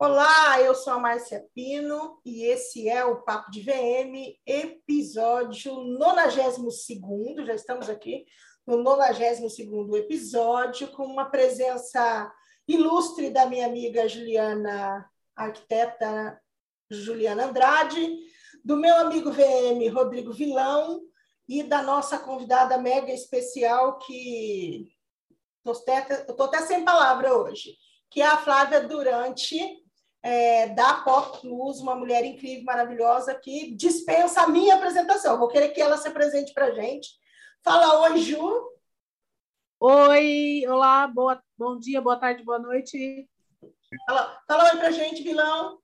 Olá, eu sou a Márcia Pino e esse é o Papo de VM, episódio 92. Já estamos aqui no 92 episódio, com uma presença ilustre da minha amiga Juliana, arquiteta Juliana Andrade, do meu amigo VM Rodrigo Vilão e da nossa convidada mega especial que estou até sem palavra hoje, que é a Flávia Durante, é, da Pop Plus, uma mulher incrível, maravilhosa, que dispensa a minha apresentação. Vou querer que ela se apresente para a gente. Fala oi, Ju. Oi, olá, boa, bom dia, boa tarde, boa noite. Fala, fala oi para a gente, Vilão.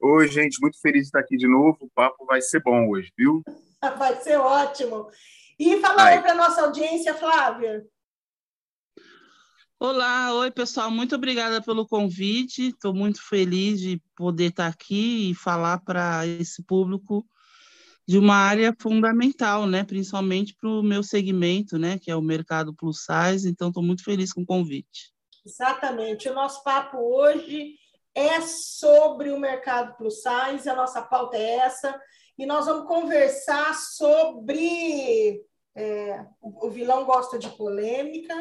Oi, gente, muito feliz de estar aqui de novo. O papo vai ser bom hoje, viu? Vai ser ótimo. E fala Ai. oi para a nossa audiência, Flávia. Olá, oi pessoal, muito obrigada pelo convite. Estou muito feliz de poder estar aqui e falar para esse público de uma área fundamental, né? Principalmente para o meu segmento, né? Que é o mercado plus size. Então, estou muito feliz com o convite. Exatamente. O nosso papo hoje é sobre o mercado plus size. A nossa pauta é essa e nós vamos conversar sobre. É, o vilão gosta de polêmica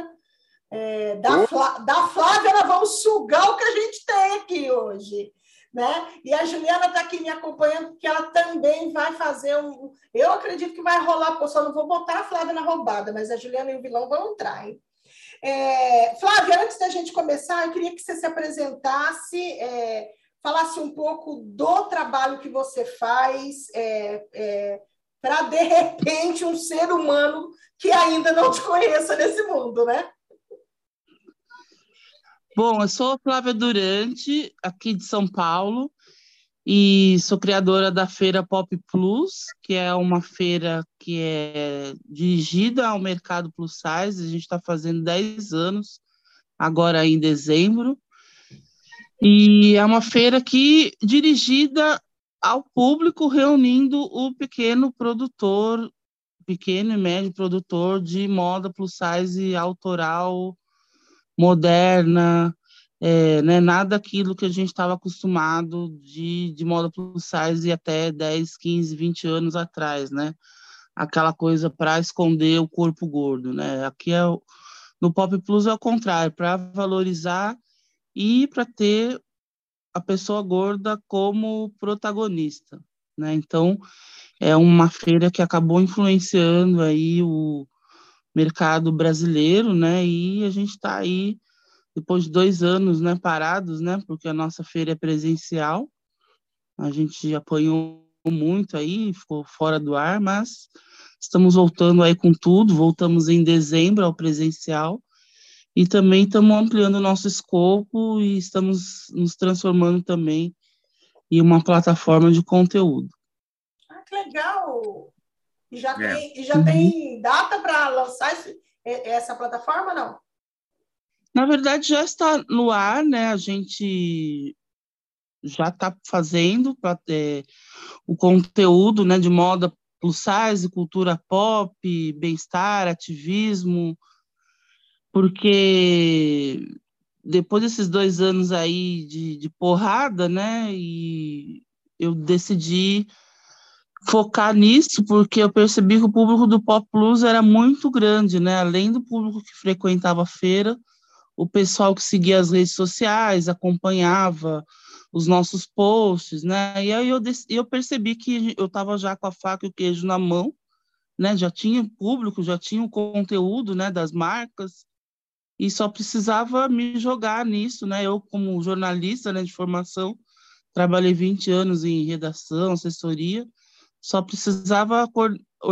é, da, Flá, da Flávia, nós vamos sugar o que a gente tem aqui hoje. Né? E a Juliana está aqui me acompanhando, porque ela também vai fazer um. Eu acredito que vai rolar, só não vou botar a Flávia na roubada, mas a Juliana e o vilão vão entrar. Hein? É, Flávia, antes da gente começar, eu queria que você se apresentasse, é, falasse um pouco do trabalho que você faz, é, é para de repente um ser humano que ainda não te conheça nesse mundo, né? Bom, eu sou Flávia Durante, aqui de São Paulo, e sou criadora da Feira Pop Plus, que é uma feira que é dirigida ao mercado plus size. A gente está fazendo 10 anos, agora em dezembro. E é uma feira que dirigida ao público, reunindo o pequeno produtor, pequeno e médio produtor de moda plus size autoral moderna, é, né, nada daquilo que a gente estava acostumado de, de moda plus size até 10, 15, 20 anos atrás, né? Aquela coisa para esconder o corpo gordo, né? Aqui é no Pop Plus é o contrário, para valorizar e para ter a pessoa gorda como protagonista, né? Então, é uma feira que acabou influenciando aí o, mercado brasileiro, né? E a gente está aí depois de dois anos, né, parados, né? Porque a nossa feira é presencial. A gente apanhou muito aí, ficou fora do ar, mas estamos voltando aí com tudo. Voltamos em dezembro ao presencial e também estamos ampliando o nosso escopo e estamos nos transformando também em uma plataforma de conteúdo. Ah, que legal! E já, é. tem, e já uhum. tem data para lançar esse, essa plataforma, não? Na verdade, já está no ar, né? A gente já está fazendo para ter o conteúdo né, de moda plus size, cultura pop, bem-estar, ativismo, porque depois desses dois anos aí de, de porrada, né, e eu decidi focar nisso porque eu percebi que o público do Pop Plus era muito grande, né? Além do público que frequentava a feira, o pessoal que seguia as redes sociais, acompanhava os nossos posts, né? E aí eu, eu percebi que eu estava já com a faca e o queijo na mão, né? Já tinha público, já tinha o conteúdo, né? Das marcas e só precisava me jogar nisso, né? Eu como jornalista, né? De formação, trabalhei 20 anos em redação, assessoria só precisava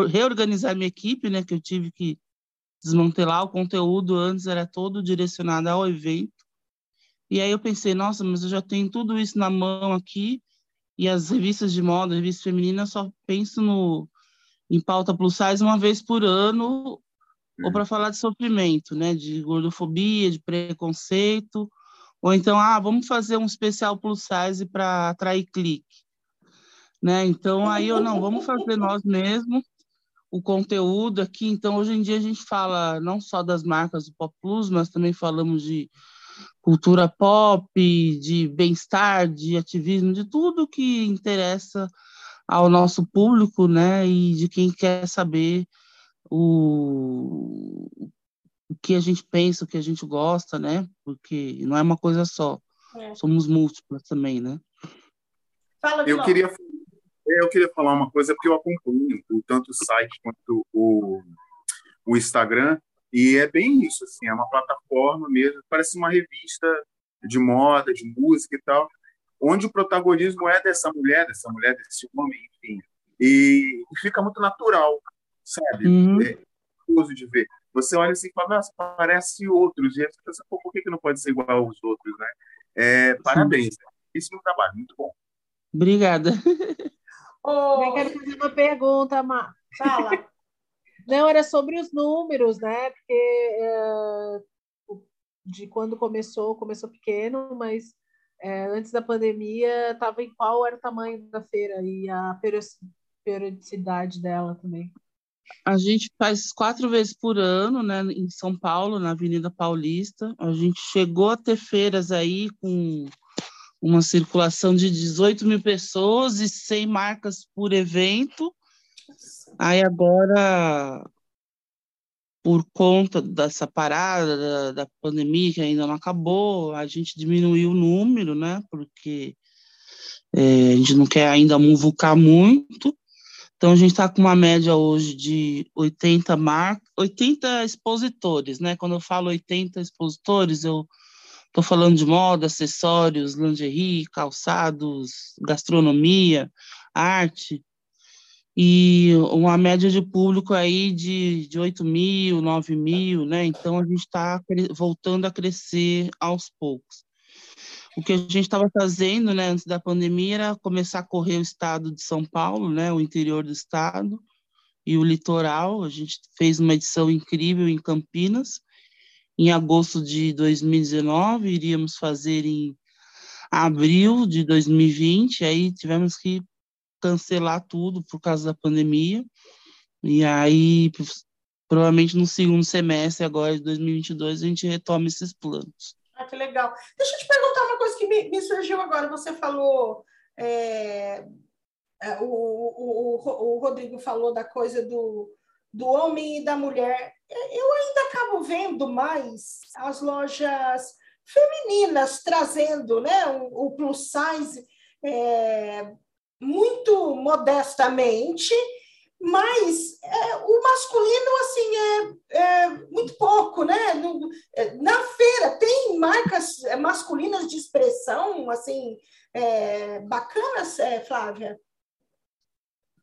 reorganizar minha equipe, né, que eu tive que desmantelar o conteúdo antes era todo direcionado ao evento. E aí eu pensei, nossa, mas eu já tenho tudo isso na mão aqui e as revistas de moda, revistas femininas, só penso no em pauta plus size uma vez por ano ou para falar de sofrimento, né, de gordofobia, de preconceito, ou então, ah, vamos fazer um especial plus size para atrair clique né? Então aí eu não, vamos fazer nós mesmos o conteúdo aqui. Então hoje em dia a gente fala não só das marcas do Pop Plus, mas também falamos de cultura pop, de bem-estar, de ativismo, de tudo que interessa ao nosso público, né? E de quem quer saber o, o que a gente pensa, o que a gente gosta, né? Porque não é uma coisa só. É. Somos múltiplas também, né? Fala, eu queria é, eu queria falar uma coisa porque eu acompanho tanto o site quanto o, o Instagram e é bem isso assim, é uma plataforma mesmo, parece uma revista de moda, de música e tal, onde o protagonismo é dessa mulher, dessa mulher, desse homem, enfim. E, e fica muito natural, sabe? Uhum. É gostoso de ver. Você olha assim e fala, nossa, parece outros. E aí você pensa, por que, que não pode ser igual aos outros, né? É, parabéns. Isso no trabalho, muito bom. Obrigada. Oh, eu quero fazer uma pergunta, Mar. Fala. Não, era sobre os números, né? Porque é, de quando começou, começou pequeno, mas é, antes da pandemia estava em qual era o tamanho da feira e a periodicidade dela também. A gente faz quatro vezes por ano, né, em São Paulo, na Avenida Paulista. A gente chegou a ter feiras aí com uma circulação de 18 mil pessoas e 100 marcas por evento. Aí agora, por conta dessa parada da, da, pandemia que ainda não acabou, a gente diminuiu o número, né? Porque é, a gente não quer ainda muvucar muito. Então a gente está com uma média hoje de 80 mar... 80 expositores, né? Quando eu falo 80 expositores, eu Estou falando de moda, acessórios, lingerie, calçados, gastronomia, arte. E uma média de público aí de, de 8 mil, 9 mil, né? Então a gente está voltando a crescer aos poucos. O que a gente estava fazendo né, antes da pandemia era começar a correr o estado de São Paulo, né, o interior do estado e o litoral. A gente fez uma edição incrível em Campinas, em agosto de 2019, iríamos fazer em abril de 2020, aí tivemos que cancelar tudo por causa da pandemia. E aí, provavelmente no segundo semestre agora de 2022, a gente retoma esses planos. Ah, que legal. Deixa eu te perguntar uma coisa que me, me surgiu agora. Você falou, é, é o, o, o, o Rodrigo falou da coisa do, do homem e da mulher eu ainda acabo vendo mais as lojas femininas trazendo né, o, o plus size é, muito modestamente, mas é, o masculino assim é, é, muito pouco, né? No, é, na feira tem marcas é, masculinas de expressão assim é, bacanas, Flávia?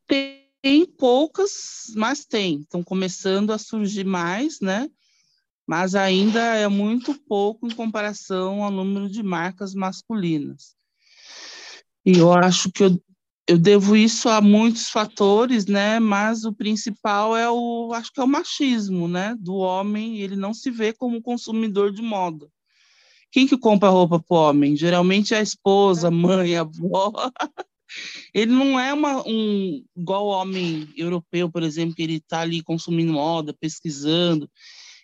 Tem tem poucas, mas tem. Estão começando a surgir mais, né? Mas ainda é muito pouco em comparação ao número de marcas masculinas. E eu acho que eu, eu devo isso a muitos fatores, né? Mas o principal é o, acho que é o machismo, né? Do homem, ele não se vê como consumidor de moda. Quem que compra roupa para o homem? Geralmente é a esposa, a mãe, a avó. Ele não é uma, um igual homem europeu, por exemplo, que ele está ali consumindo moda, pesquisando.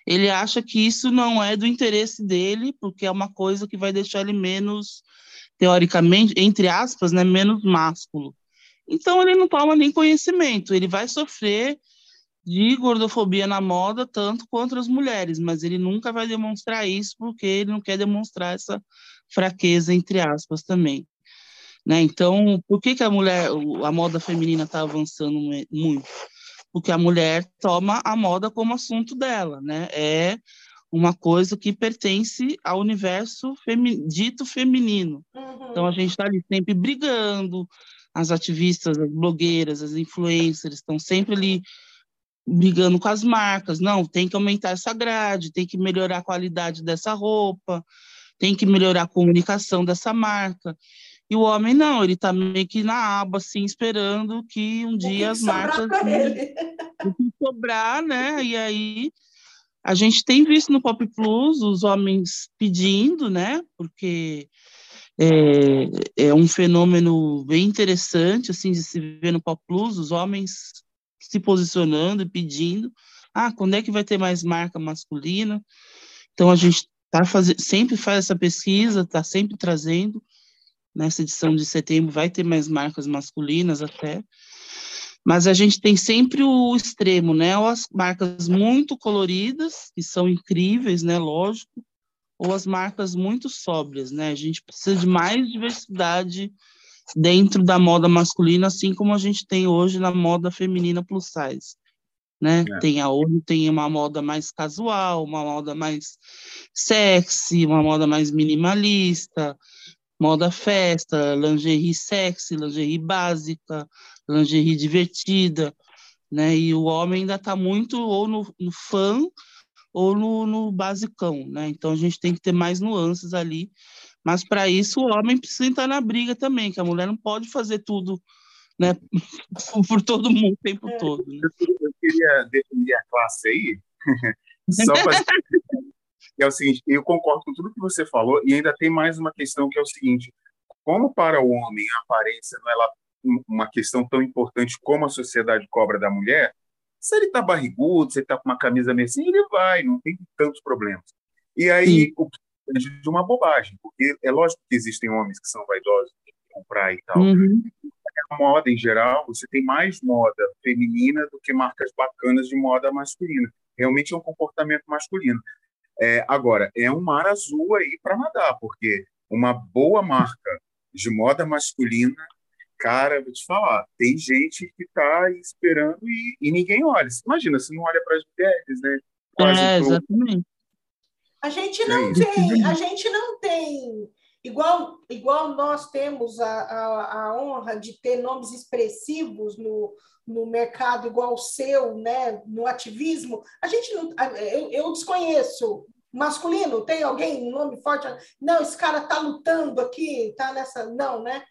Ele acha que isso não é do interesse dele, porque é uma coisa que vai deixar ele menos, teoricamente, entre aspas, né, menos másculo. Então ele não toma nem conhecimento, ele vai sofrer de gordofobia na moda tanto quanto as mulheres, mas ele nunca vai demonstrar isso porque ele não quer demonstrar essa fraqueza entre aspas também. Né? Então, por que, que a mulher, a moda feminina está avançando muito? Porque a mulher toma a moda como assunto dela, né? É uma coisa que pertence ao universo femi dito feminino. Uhum. Então, a gente está ali sempre brigando, as ativistas, as blogueiras, as influencers estão sempre ali brigando com as marcas. Não, tem que aumentar essa grade, tem que melhorar a qualidade dessa roupa, tem que melhorar a comunicação dessa marca. E o homem não, ele tá meio que na aba, assim, esperando que um dia as marcas. sobrar, né? E aí a gente tem visto no Pop Plus os homens pedindo, né? Porque é, é um fenômeno bem interessante, assim, de se ver no Pop Plus, os homens se posicionando e pedindo. Ah, quando é que vai ter mais marca masculina? Então a gente tá faz... sempre faz essa pesquisa, está sempre trazendo. Nessa edição de setembro vai ter mais marcas masculinas até. Mas a gente tem sempre o extremo, né? Ou as marcas muito coloridas, que são incríveis, né? Lógico, ou as marcas muito sóbrias, né? A gente precisa de mais diversidade dentro da moda masculina, assim como a gente tem hoje na moda feminina plus size. Né? É. Tem a hoje tem uma moda mais casual, uma moda mais sexy, uma moda mais minimalista, moda festa, lingerie sexy, lingerie básica, lingerie divertida, né? E o homem ainda está muito ou no, no fã ou no, no basicão, né? Então a gente tem que ter mais nuances ali. Mas para isso o homem precisa entrar na briga também, que a mulher não pode fazer tudo, né? por todo mundo o tempo é. todo. Né? Eu queria definir a classe aí, só para é o seguinte, eu concordo com tudo que você falou e ainda tem mais uma questão que é o seguinte, como para o homem a aparência não é uma questão tão importante como a sociedade cobra da mulher, se ele está barrigudo, se ele está com uma camisa meio assim, ele vai, não tem tantos problemas. E aí, o que de uma bobagem, porque é lógico que existem homens que são vaidosos de comprar e tal. Uhum. A moda, em geral, você tem mais moda feminina do que marcas bacanas de moda masculina. Realmente é um comportamento masculino. É, agora, é um mar azul aí para nadar, porque uma boa marca de moda masculina cara, vou te falar, tem gente que está esperando e, e, ninguém olha. Imagina, se não olha para as mulheres, né? Quase é, exatamente. A gente não é tem, a gente não tem, igual, igual nós temos a, a, a honra de ter nomes expressivos no, no mercado igual o seu, né, no ativismo, a gente não, eu, eu desconheço masculino, tem alguém, um nome forte? Não, esse cara tá lutando aqui, tá nessa, não, né?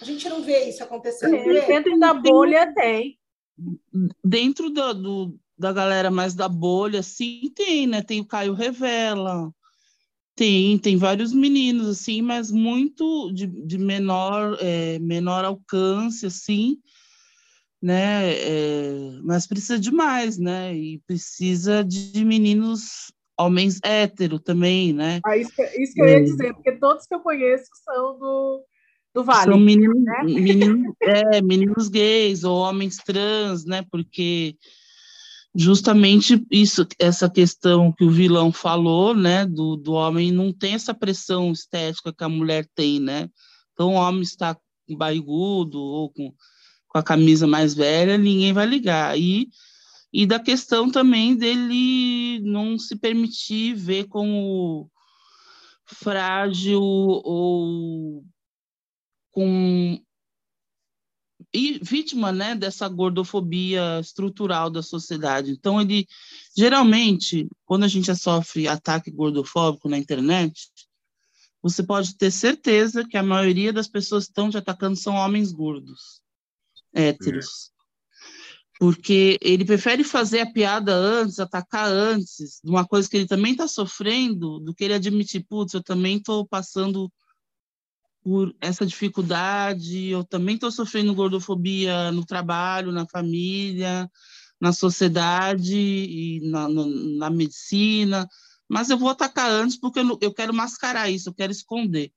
A gente não vê isso acontecendo. É, dentro da bolha tem. Dentro do, do, da galera mais da bolha, sim, tem, né? Tem o Caio Revela, tem, tem vários meninos, assim, mas muito de, de menor, é, menor alcance, assim, né? É, mas precisa de mais, né? E precisa de meninos homens hétero também, né? Ah, isso, isso que eu ia é. dizer, porque todos que eu conheço são do, do Vale. São meninos, né? meninos, é, meninos gays ou homens trans, né? Porque justamente isso, essa questão que o vilão falou, né? Do, do homem não tem essa pressão estética que a mulher tem, né? Então o homem está com barrigudo ou com, com a camisa mais velha, ninguém vai ligar. E, e da questão também dele não se permitir ver como frágil ou com e vítima né, dessa gordofobia estrutural da sociedade. Então, ele geralmente, quando a gente sofre ataque gordofóbico na internet, você pode ter certeza que a maioria das pessoas que estão te atacando são homens gordos, héteros. Porque ele prefere fazer a piada antes, atacar antes, de uma coisa que ele também está sofrendo, do que ele admitir, putz, eu também estou passando por essa dificuldade. Eu também estou sofrendo gordofobia no trabalho, na família, na sociedade e na, na medicina, mas eu vou atacar antes porque eu, eu quero mascarar isso, eu quero esconder.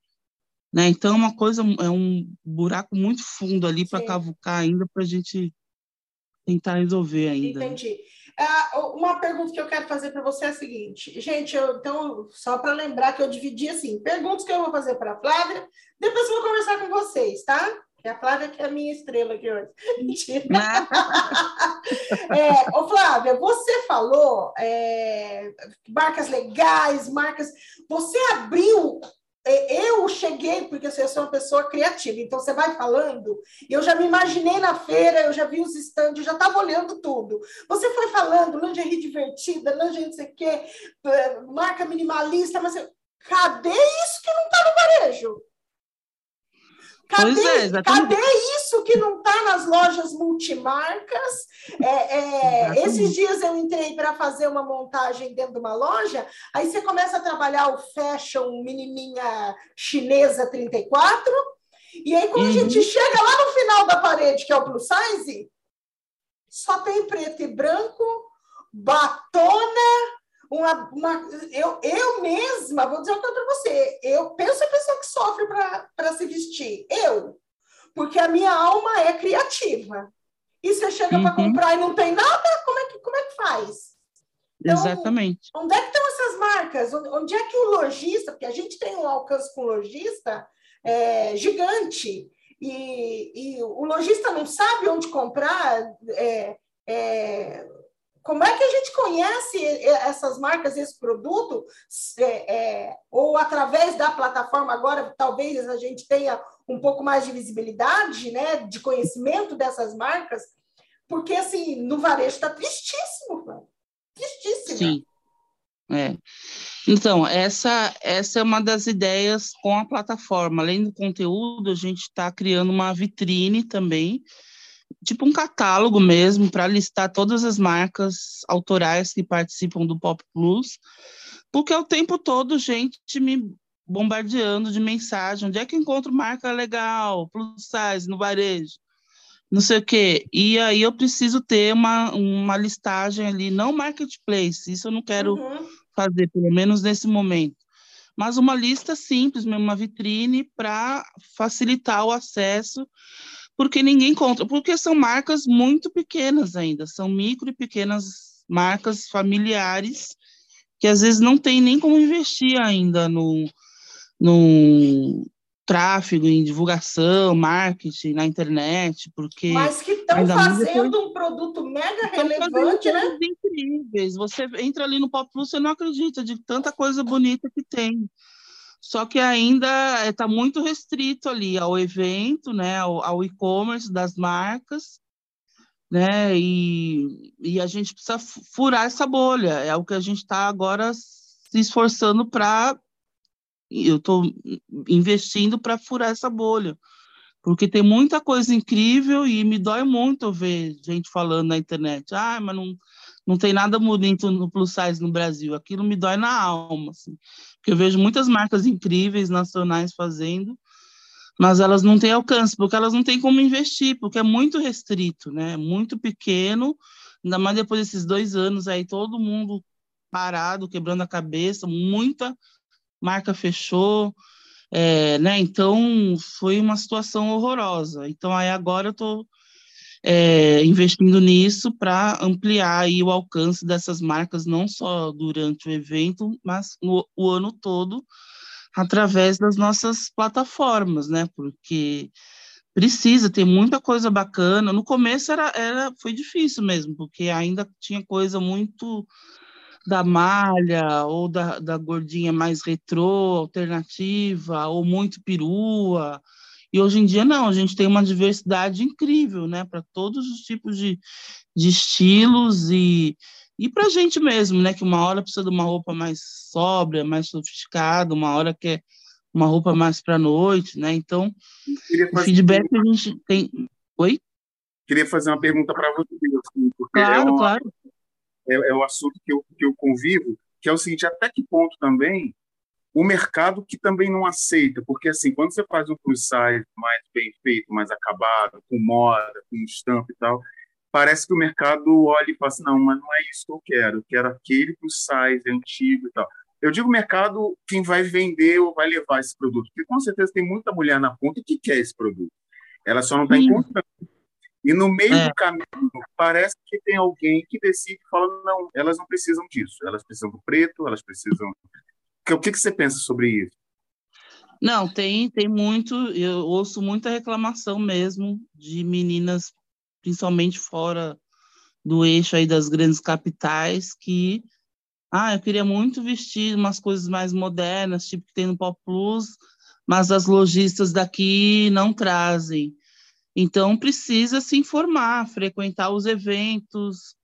Né? Então, é uma coisa, é um buraco muito fundo ali para cavucar ainda para a gente tentar resolver ainda. Entendi. Uh, uma pergunta que eu quero fazer para você é a seguinte, gente, eu, então, só para lembrar que eu dividi assim, perguntas que eu vou fazer para a Flávia, depois eu vou conversar com vocês, tá? Que a Flávia que é a minha estrela aqui hoje. Mentira. é, ô, Flávia, você falou é, marcas legais, marcas. Você abriu eu cheguei, porque eu sou uma pessoa criativa, então você vai falando, eu já me imaginei na feira, eu já vi os estandes, já estava olhando tudo. Você foi falando, lingerie divertida, lingerie não sei o quê, é, marca minimalista, mas cadê isso que não está no varejo? Cadê, é, cadê isso que não está nas lojas multimarcas? É, é, esses dias eu entrei para fazer uma montagem dentro de uma loja, aí você começa a trabalhar o fashion menininha chinesa 34, e aí quando uhum. a gente chega lá no final da parede, que é o plus size, só tem preto e branco, batona, uma, uma eu, eu mesma, vou dizer uma coisa para você, eu penso a pessoa que sofre para se vestir, eu, porque a minha alma é criativa. E você chega uhum. para comprar e não tem nada, como é que, como é que faz? Então, Exatamente. Onde é que estão essas marcas? Onde é que o lojista, porque a gente tem um alcance com o lojista é, gigante, e, e, o lojista não sabe onde comprar, é, é, como é que a gente conhece essas marcas, esse produto? É, é, ou através da plataforma, agora talvez a gente tenha um pouco mais de visibilidade, né, de conhecimento dessas marcas, porque assim, no varejo está tristíssimo, tristíssimo. Sim. É. Então, essa, essa é uma das ideias com a plataforma. Além do conteúdo, a gente está criando uma vitrine também, tipo um catálogo mesmo, para listar todas as marcas autorais que participam do Pop Plus, porque o tempo todo gente me bombardeando de mensagem, onde é que encontro marca legal, plus size, no varejo, não sei o quê. E aí eu preciso ter uma, uma listagem ali, não marketplace, isso eu não quero uhum. fazer, pelo menos nesse momento. Mas uma lista simples, uma vitrine para facilitar o acesso porque ninguém encontra, porque são marcas muito pequenas ainda, são micro e pequenas marcas familiares que às vezes não tem nem como investir ainda no, no tráfego, em divulgação, marketing na internet, porque mas que estão fazendo um produto mega relevante, né? Incríveis. Você entra ali no Pop Plus, você não acredita de tanta coisa bonita que tem só que ainda está eh, muito restrito ali ao evento, né, ao, ao e-commerce das marcas, né, e, e a gente precisa furar essa bolha, é o que a gente está agora se esforçando para, eu estou investindo para furar essa bolha, porque tem muita coisa incrível e me dói muito ver gente falando na internet, ah, mas não, não tem nada bonito no plus size no Brasil, aquilo me dói na alma, assim que eu vejo muitas marcas incríveis nacionais fazendo, mas elas não têm alcance, porque elas não têm como investir, porque é muito restrito, né? Muito pequeno, ainda mais depois desses dois anos aí, todo mundo parado, quebrando a cabeça, muita marca fechou, é, né? Então foi uma situação horrorosa. Então aí agora eu estou é, investindo nisso para ampliar aí o alcance dessas marcas, não só durante o evento, mas no, o ano todo, através das nossas plataformas, né? Porque precisa, ter muita coisa bacana. No começo era, era, foi difícil mesmo, porque ainda tinha coisa muito da malha ou da, da gordinha mais retrô, alternativa, ou muito perua, e hoje em dia, não, a gente tem uma diversidade incrível, né, para todos os tipos de, de estilos e, e para a gente mesmo, né, que uma hora precisa de uma roupa mais sóbria, mais sofisticada, uma hora quer uma roupa mais para noite, né? Então, o feedback que a gente tem. Oi? Queria fazer uma pergunta para você, assim, porque claro, é uma, claro. É, é o assunto que eu, que eu convivo, que é o seguinte: até que ponto também o mercado que também não aceita, porque assim, quando você faz um plus size mais bem feito, mais acabado, com moda, com estampa e tal, parece que o mercado olha e fala assim, não, mas não é isso que eu quero, eu quero aquele plus size antigo e tal. Eu digo mercado, quem vai vender ou vai levar esse produto, porque com certeza tem muita mulher na ponta que quer esse produto. Ela só não está encontrando. E no meio é. do caminho, parece que tem alguém que decide e fala: não, elas não precisam disso. Elas precisam do preto, elas precisam o que, que você pensa sobre isso? Não, tem, tem muito, eu ouço muita reclamação mesmo de meninas, principalmente fora do eixo aí das grandes capitais, que, ah, eu queria muito vestir umas coisas mais modernas, tipo que tem no Pop Plus, mas as lojistas daqui não trazem. Então, precisa se informar, frequentar os eventos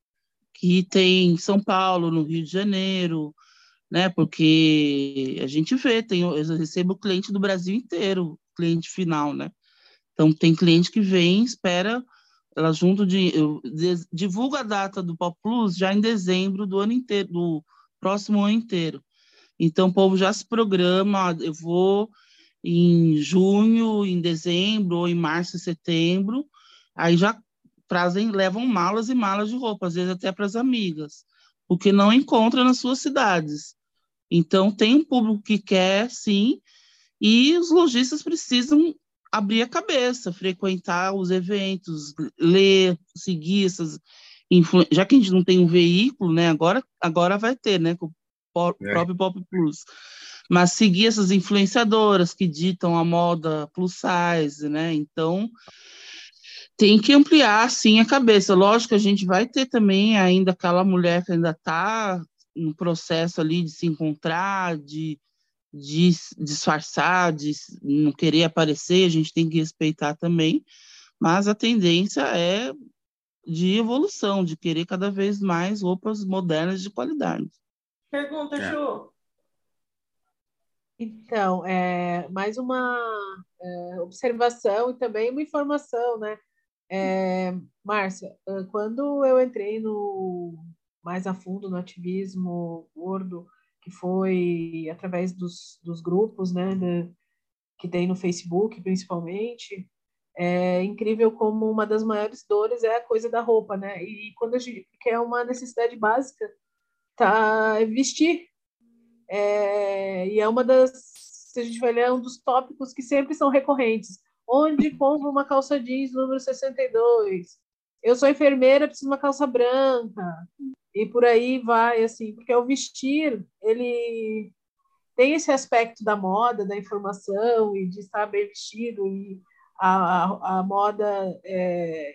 que tem em São Paulo, no Rio de Janeiro, né? Porque a gente vê, tem, eu recebo cliente do Brasil inteiro, cliente final, né? Então tem cliente que vem, espera, ela junto de, eu divulgo a data do Pop Plus já em dezembro do ano inteiro, do próximo ano inteiro. Então o povo já se programa, eu vou em junho, em dezembro, ou em março setembro, aí já trazem, levam malas e malas de roupa, às vezes até para as amigas o que não encontra nas suas cidades. Então, tem um público que quer, sim, e os lojistas precisam abrir a cabeça, frequentar os eventos, ler, seguir essas já que a gente não tem um veículo, né? Agora, agora vai ter, né? Com o é. próprio Pop Plus. Mas seguir essas influenciadoras que ditam a moda plus size, né? Então, tem que ampliar, sim, a cabeça. Lógico que a gente vai ter também ainda aquela mulher que ainda está no processo ali de se encontrar, de, de disfarçar, de não querer aparecer, a gente tem que respeitar também, mas a tendência é de evolução, de querer cada vez mais roupas modernas de qualidade. Pergunta, é. Ju. Então, é, mais uma é, observação e também uma informação, né? É, Márcia, quando eu entrei no mais a fundo no ativismo gordo, que foi através dos, dos grupos, né, de, que tem no Facebook, principalmente, é incrível como uma das maiores dores é a coisa da roupa, né? E quando a gente que é uma necessidade básica, tá é vestir. É, e é uma das se a gente vai ler, é um dos tópicos que sempre são recorrentes. Onde compro uma calça jeans número 62? Eu sou enfermeira, preciso de uma calça branca. E por aí vai, assim, porque o vestir, ele tem esse aspecto da moda, da informação e de estar bem vestido e a, a, moda é,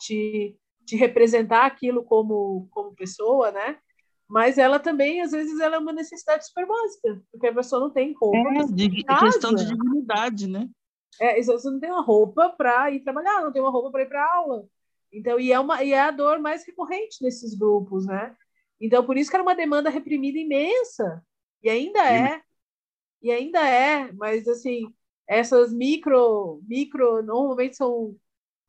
te, te representar aquilo como, como pessoa, né? Mas ela também, às vezes, ela é uma necessidade super básica, porque a pessoa não tem roupa. É, de, questão de dignidade, né? É, você não tem uma roupa para ir trabalhar, não tem uma roupa para ir para aula. Então, e é, uma, e é a dor mais recorrente nesses grupos, né? Então, por isso que era uma demanda reprimida imensa. E ainda é. E ainda é, mas assim, essas micro, micro normalmente são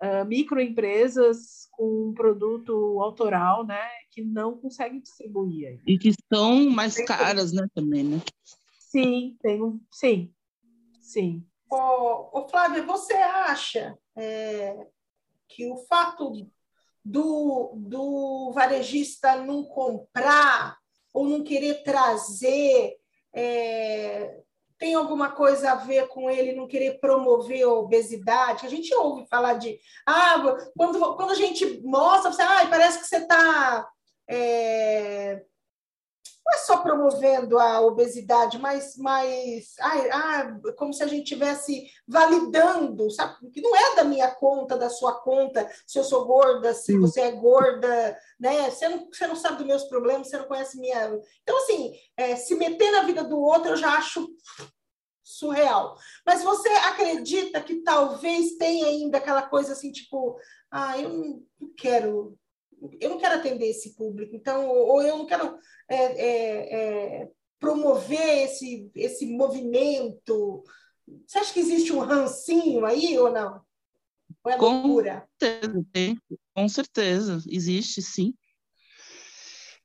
uh, microempresas com um produto autoral, né, que não conseguem distribuir. E que são mais tem caras, né, também, né? Sim, tem um, sim, sim. Ô, ô Flávia, você acha é, que o fato do, do varejista não comprar ou não querer trazer é, tem alguma coisa a ver com ele não querer promover a obesidade? A gente ouve falar de. Ah, quando, quando a gente mostra, você, ah, parece que você está. É, não é só promovendo a obesidade, mas, mas ai, ah, como se a gente estivesse validando, sabe? Que não é da minha conta, da sua conta, se eu sou gorda, se Sim. você é gorda, né? Você não, você não sabe dos meus problemas, você não conhece minha. Então, assim, é, se meter na vida do outro, eu já acho surreal. Mas você acredita que talvez tenha ainda aquela coisa assim, tipo, ah, eu não quero eu não quero atender esse público, então, ou eu não quero é, é, é, promover esse, esse movimento. Você acha que existe um rancinho aí ou não? Ou é com loucura? Certeza, com certeza, existe sim.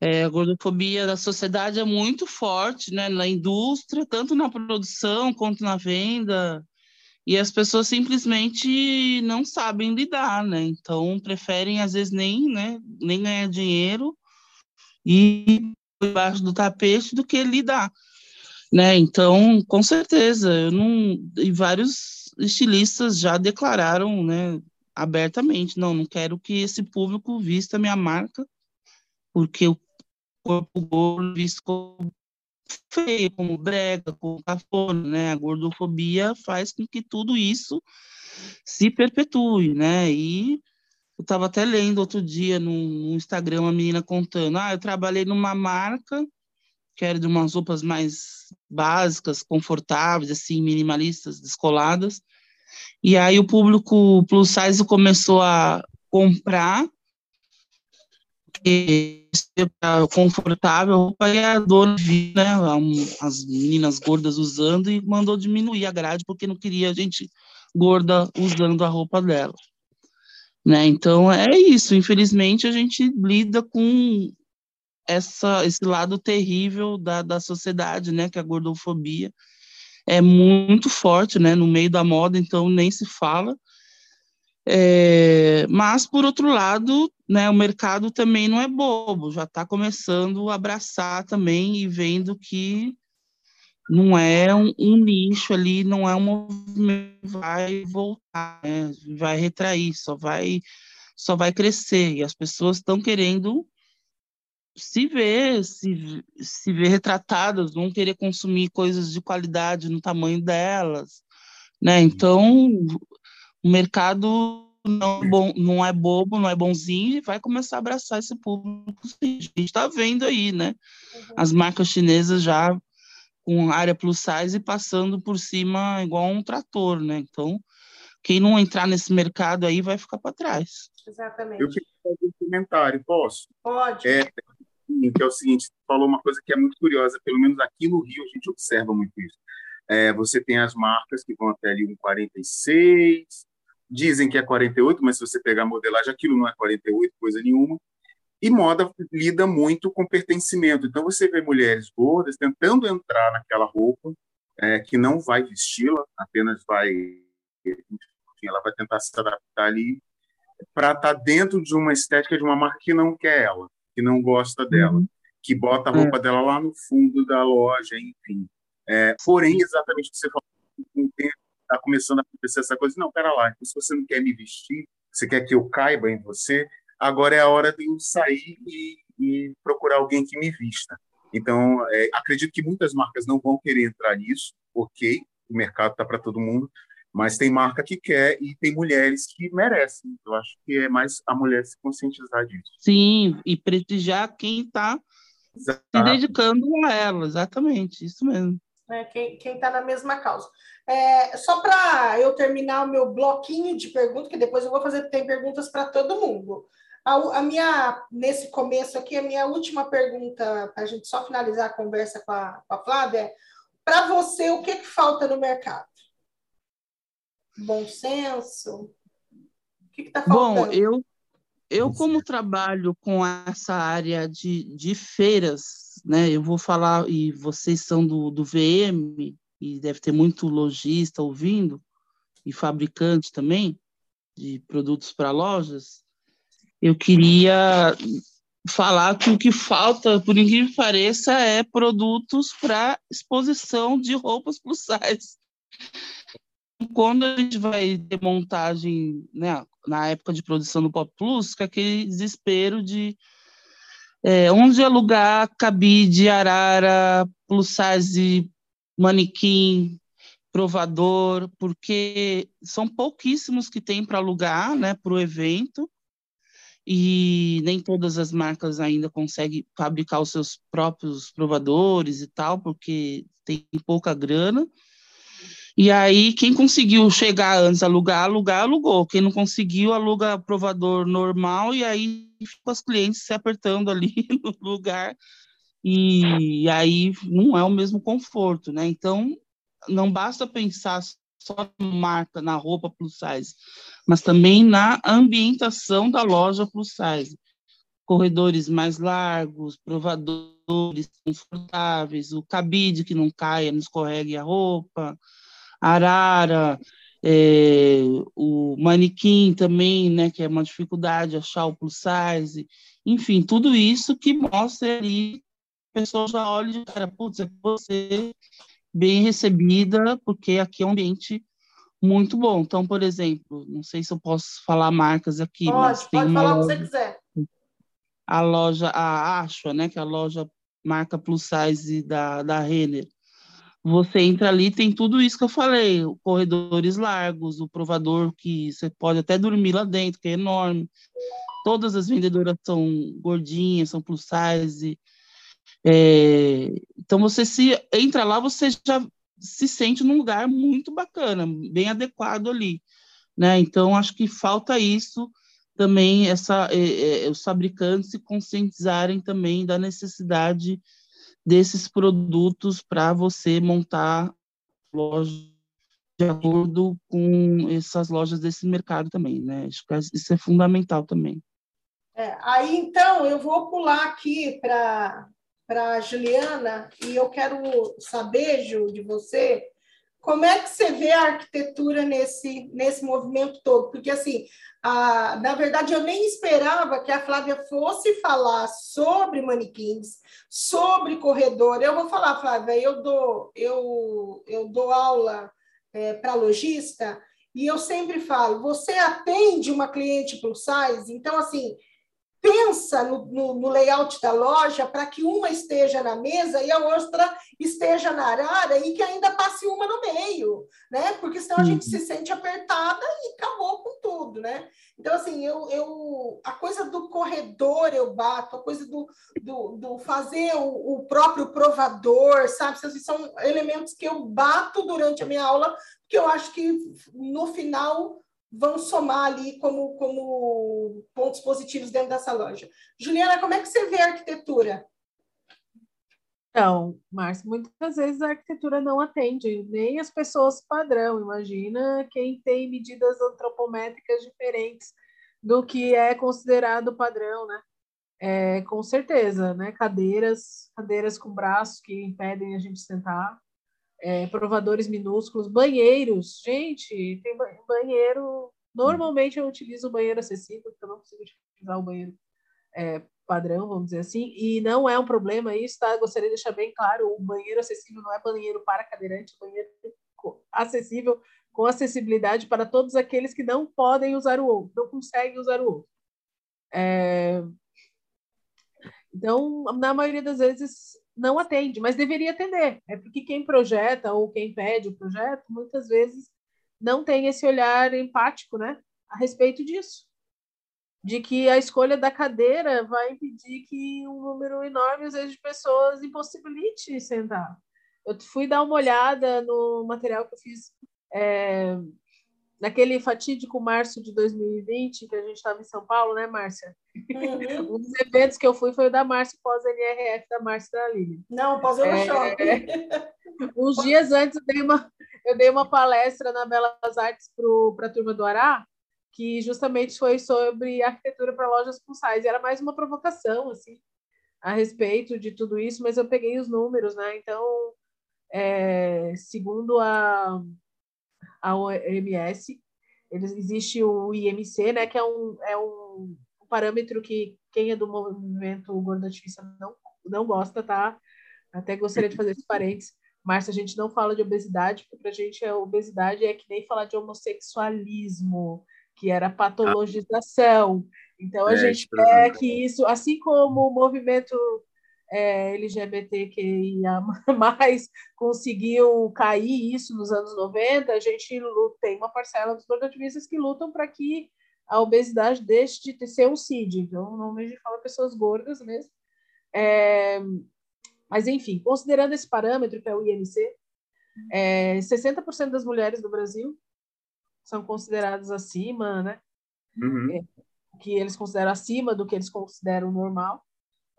É, a gordofobia da sociedade é muito forte né, na indústria, tanto na produção quanto na venda, e as pessoas simplesmente não sabem lidar, né? Então preferem às vezes nem, né, nem ganhar dinheiro e debaixo do tapete do que lidar, né? Então, com certeza, eu não e vários estilistas já declararam, né, abertamente, não, não quero que esse público vista minha marca, porque o corpo gordo visto como feio, como brega, como cafona, né? A gordofobia faz com que tudo isso se perpetue, né? E eu estava até lendo outro dia no, Instagram uma menina contando, ah, eu trabalhei numa marca que era de umas roupas mais básicas, confortáveis, assim, minimalistas, descoladas, e aí o público plus size começou a comprar confortável, e a dona viu, né, as meninas gordas usando e mandou diminuir a grade porque não queria a gente gorda usando a roupa dela. Né? Então é isso, infelizmente a gente lida com essa, esse lado terrível da, da sociedade, né, que é a gordofobia é muito forte, né, no meio da moda, então nem se fala. É, mas, por outro lado, né, o mercado também não é bobo, já está começando a abraçar também e vendo que não é um, um, nicho ali, não é um movimento que vai voltar, né, vai retrair, só vai, só vai crescer. E as pessoas estão querendo se ver, se, se ver retratadas, não querer consumir coisas de qualidade no tamanho delas, né? Então, o mercado não é, bom, não é bobo, não é bonzinho e vai começar a abraçar esse público. A gente está vendo aí, né? Uhum. As marcas chinesas já com área plus size e passando por cima igual um trator, né? Então, quem não entrar nesse mercado aí vai ficar para trás. Exatamente. Eu queria fazer um comentário, posso? Pode. É, que é o seguinte, você falou uma coisa que é muito curiosa, pelo menos aqui no Rio a gente observa muito isso. É, você tem as marcas que vão até ali um 46, dizem que é 48, mas se você pegar a modelagem, aquilo não é 48, coisa nenhuma. E moda lida muito com pertencimento. Então você vê mulheres gordas tentando entrar naquela roupa é, que não vai vesti-la, apenas vai, enfim, ela vai tentar se adaptar ali para estar tá dentro de uma estética de uma marca que não quer ela que não gosta dela, uhum. que bota a roupa é. dela lá no fundo da loja, enfim. É, porém, exatamente o que você falou, com o tempo está começando a acontecer essa coisa. Não, pera lá, então, se você não quer me vestir, você quer que eu caiba em você, agora é a hora de eu sair e, e procurar alguém que me vista. Então, é, acredito que muitas marcas não vão querer entrar nisso, ok, o mercado está para todo mundo, mas tem marca que quer e tem mulheres que merecem. Eu acho que é mais a mulher se conscientizar disso. Sim, e prestigiar quem está se dedicando a ela, exatamente, isso mesmo. É, quem está na mesma causa. É, só para eu terminar o meu bloquinho de perguntas, que depois eu vou fazer, tem perguntas para todo mundo. A, a, minha, nesse começo aqui, a minha última pergunta, para a gente só finalizar a conversa com a, com a Flávia, é: para você, o que, que falta no mercado? bom senso? O que está faltando? Bom, eu, eu como trabalho com essa área de, de feiras, né, eu vou falar, e vocês são do, do VM, e deve ter muito lojista ouvindo, e fabricante também, de produtos para lojas, eu queria falar que o que falta, por incrível que pareça, é produtos para exposição de roupas plus size quando a gente vai ter montagem, né, na época de produção do Pop Plus, com aquele desespero de é, onde alugar cabide, arara, plus size, manequim, provador, porque são pouquíssimos que tem para alugar, né, para o evento, e nem todas as marcas ainda conseguem fabricar os seus próprios provadores e tal, porque tem pouca grana. E aí, quem conseguiu chegar antes, alugar, alugar, alugou. Quem não conseguiu, aluga provador normal e aí fica os clientes se apertando ali no lugar. E aí não é o mesmo conforto, né? Então, não basta pensar só na marca, na roupa plus size, mas também na ambientação da loja plus size. Corredores mais largos, provadores confortáveis, o cabide que não caia, não escorregue a roupa, arara, é, o manequim também, né, que é uma dificuldade achar o plus size, enfim, tudo isso que mostra ali, a pessoa já olha de cara, putz, é você bem recebida, porque aqui é um ambiente muito bom. Então, por exemplo, não sei se eu posso falar marcas aqui, pode, mas tem pode uma falar loja, o que você quiser. A loja, a Ashua, né, que é a loja marca plus size da, da Renner, você entra ali, tem tudo isso que eu falei, corredores largos, o provador que você pode até dormir lá dentro, que é enorme. Todas as vendedoras são gordinhas, são plus size. É, então você se entra lá, você já se sente num lugar muito bacana, bem adequado ali, né? Então acho que falta isso também essa é, é, os fabricantes se conscientizarem também da necessidade desses produtos para você montar loja de acordo com essas lojas desse mercado também, né? Acho que isso é fundamental também. É, aí, então, eu vou pular aqui para a Juliana e eu quero saber, Ju, de você, como é que você vê a arquitetura nesse, nesse movimento todo? Porque, assim, a, na verdade, eu nem esperava que a Flávia fosse falar sobre manequins, sobre corredor. Eu vou falar, Flávia, eu dou, eu, eu dou aula é, para lojista e eu sempre falo, você atende uma cliente plus size, então, assim, pensa no, no, no layout da loja para que uma esteja na mesa e a outra esteja na arara e que ainda passe uma no meio, né? Porque senão a gente se uhum. sente apertada e acabou com tudo, né? Então, assim, eu, eu a coisa do corredor eu bato, a coisa do, do, do fazer o, o, próprio provador, sabe? São elementos que eu bato durante a minha aula, porque eu acho que no final vão somar ali como, como pontos positivos dentro dessa loja. Juliana, como é que você vê a arquitetura? Então, Márcio, muitas vezes a arquitetura não atende nem as pessoas padrão. Imagina quem tem medidas antropométricas diferentes do que é considerado padrão, né? É, com certeza, né? Cadeiras, cadeiras com braços que impedem a gente sentar, é, provadores minúsculos, banheiros. Gente, tem banheiro. Normalmente eu utilizo o banheiro acessível, porque eu não consigo utilizar o banheiro é, padrão, vamos dizer assim, e não é um problema isso, tá? Gostaria de deixar bem claro: o banheiro acessível não é banheiro para cadeirante, é banheiro acessível com acessibilidade para todos aqueles que não podem usar o outro, não conseguem usar o outro. É... Então, na maioria das vezes, não atende, mas deveria atender. É porque quem projeta ou quem pede o projeto, muitas vezes não tem esse olhar empático, né, a respeito disso. De que a escolha da cadeira vai impedir que um número enorme, às vezes, de pessoas impossibilite sentar. Eu fui dar uma olhada no material que eu fiz é, naquele fatídico março de 2020, que a gente estava em São Paulo, né, Márcia? Uhum. um dos eventos que eu fui foi o da Márcia pós-NRF, da Márcia da Lili. Não, pós-Euroshop. É, uns dias antes eu dei uma, eu dei uma palestra na Belas Artes para a turma do Ará, que justamente foi sobre arquitetura para lojas com size. Era mais uma provocação, assim, a respeito de tudo isso, mas eu peguei os números, né? Então, é, segundo a a OMS. Eles, existe o IMC, né, que é um, é um, parâmetro que quem é do movimento gordo ativista não, não gosta, tá? Até gostaria de fazer esse parênteses. Márcia, a gente não fala de obesidade, porque para a gente a obesidade é que nem falar de homossexualismo, que era patologização. Então, a é, gente quer que isso, assim como o movimento é, LGBTQIA+, conseguiu cair isso nos anos 90, a gente tem uma parcela dos ativistas que lutam para que a obesidade deixe de ser um CID. Então, normalmente a gente fala pessoas gordas mesmo. É, mas, enfim, considerando esse parâmetro, que é o IMC, é, 60% das mulheres do Brasil são consideradas acima, né? Uhum. É, que eles consideram acima do que eles consideram normal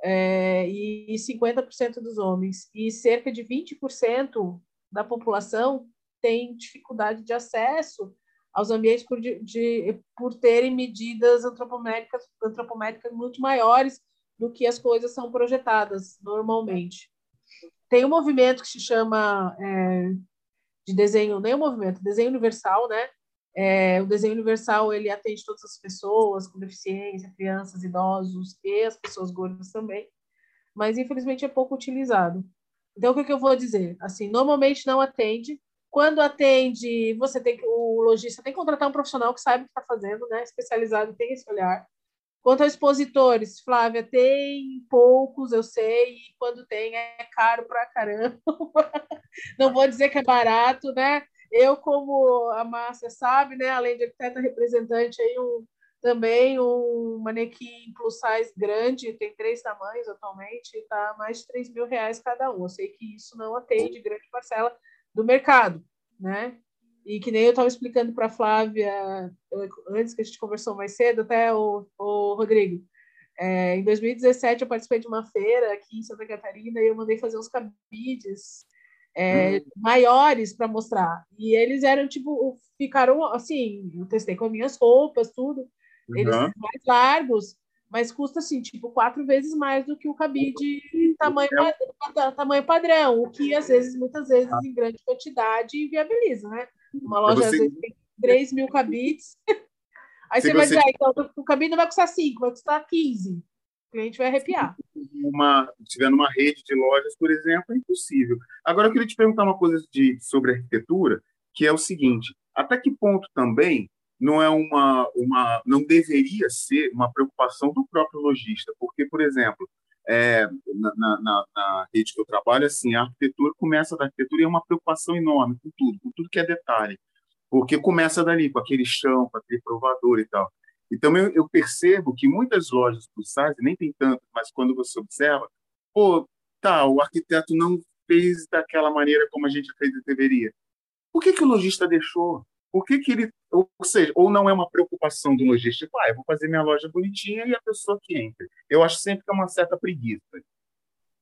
é, e 50% dos homens. E cerca de 20% da população tem dificuldade de acesso aos ambientes por, de, por terem medidas antropométricas, antropométricas muito maiores do que as coisas são projetadas normalmente. Tem um movimento que se chama é, de desenho, nem um movimento, desenho universal, né? É, o desenho universal ele atende todas as pessoas com deficiência, crianças, idosos e as pessoas gordas também, mas infelizmente é pouco utilizado. Então o que, que eu vou dizer? Assim, normalmente não atende. Quando atende, você tem que o lojista tem que contratar um profissional que saiba o que está fazendo, né? Especializado, tem esse olhar. Quanto a expositores, Flávia, tem poucos, eu sei, e quando tem é caro pra caramba. Não vou dizer que é barato, né? Eu, como a Márcia sabe, né, além de arquiteta representante, aí um, também um manequim plus size grande, tem três tamanhos atualmente, está mais de 3 mil reais cada um. Eu sei que isso não atende grande parcela do mercado, né? E que nem eu estava explicando para a Flávia, antes que a gente conversou mais cedo, até o, o Rodrigo. É, em 2017, eu participei de uma feira aqui em Santa Catarina e eu mandei fazer uns cabides é, hum. maiores para mostrar. E eles eram tipo, ficaram assim, eu testei com as minhas roupas, tudo. Eles uhum. mais largos, mas custa assim, tipo, quatro vezes mais do que o cabide tamanho, tamanho padrão, o que às vezes, muitas vezes, em grande quantidade, viabiliza, né? Uma loja você... às vezes tem 3 mil cabides. Aí você, você vai dizer, ah, então o cabide não vai custar 5, vai custar 15. O cliente vai arrepiar. Uma, tiver numa rede de lojas, por exemplo, é impossível. Agora, eu queria te perguntar uma coisa de, sobre arquitetura, que é o seguinte: até que ponto também não é uma, uma não deveria ser uma preocupação do próprio lojista, porque, por exemplo, é, na, na, na, rede que eu trabalho, assim, a arquitetura começa da arquitetura e é uma preocupação enorme com tudo, com tudo que é detalhe, porque começa dali, com aquele chão, com aquele provador e tal. Então, eu, eu percebo que muitas lojas size, nem tem tanto, mas quando você observa, pô, tá, o arquiteto não fez daquela maneira como a gente acredita deveria. Por que, que o lojista deixou? Por que, que ele. Ou seja, ou não é uma preocupação do lojista, tipo, ah, eu vou fazer minha loja bonitinha e a pessoa que entra. Eu acho sempre que é uma certa preguiça.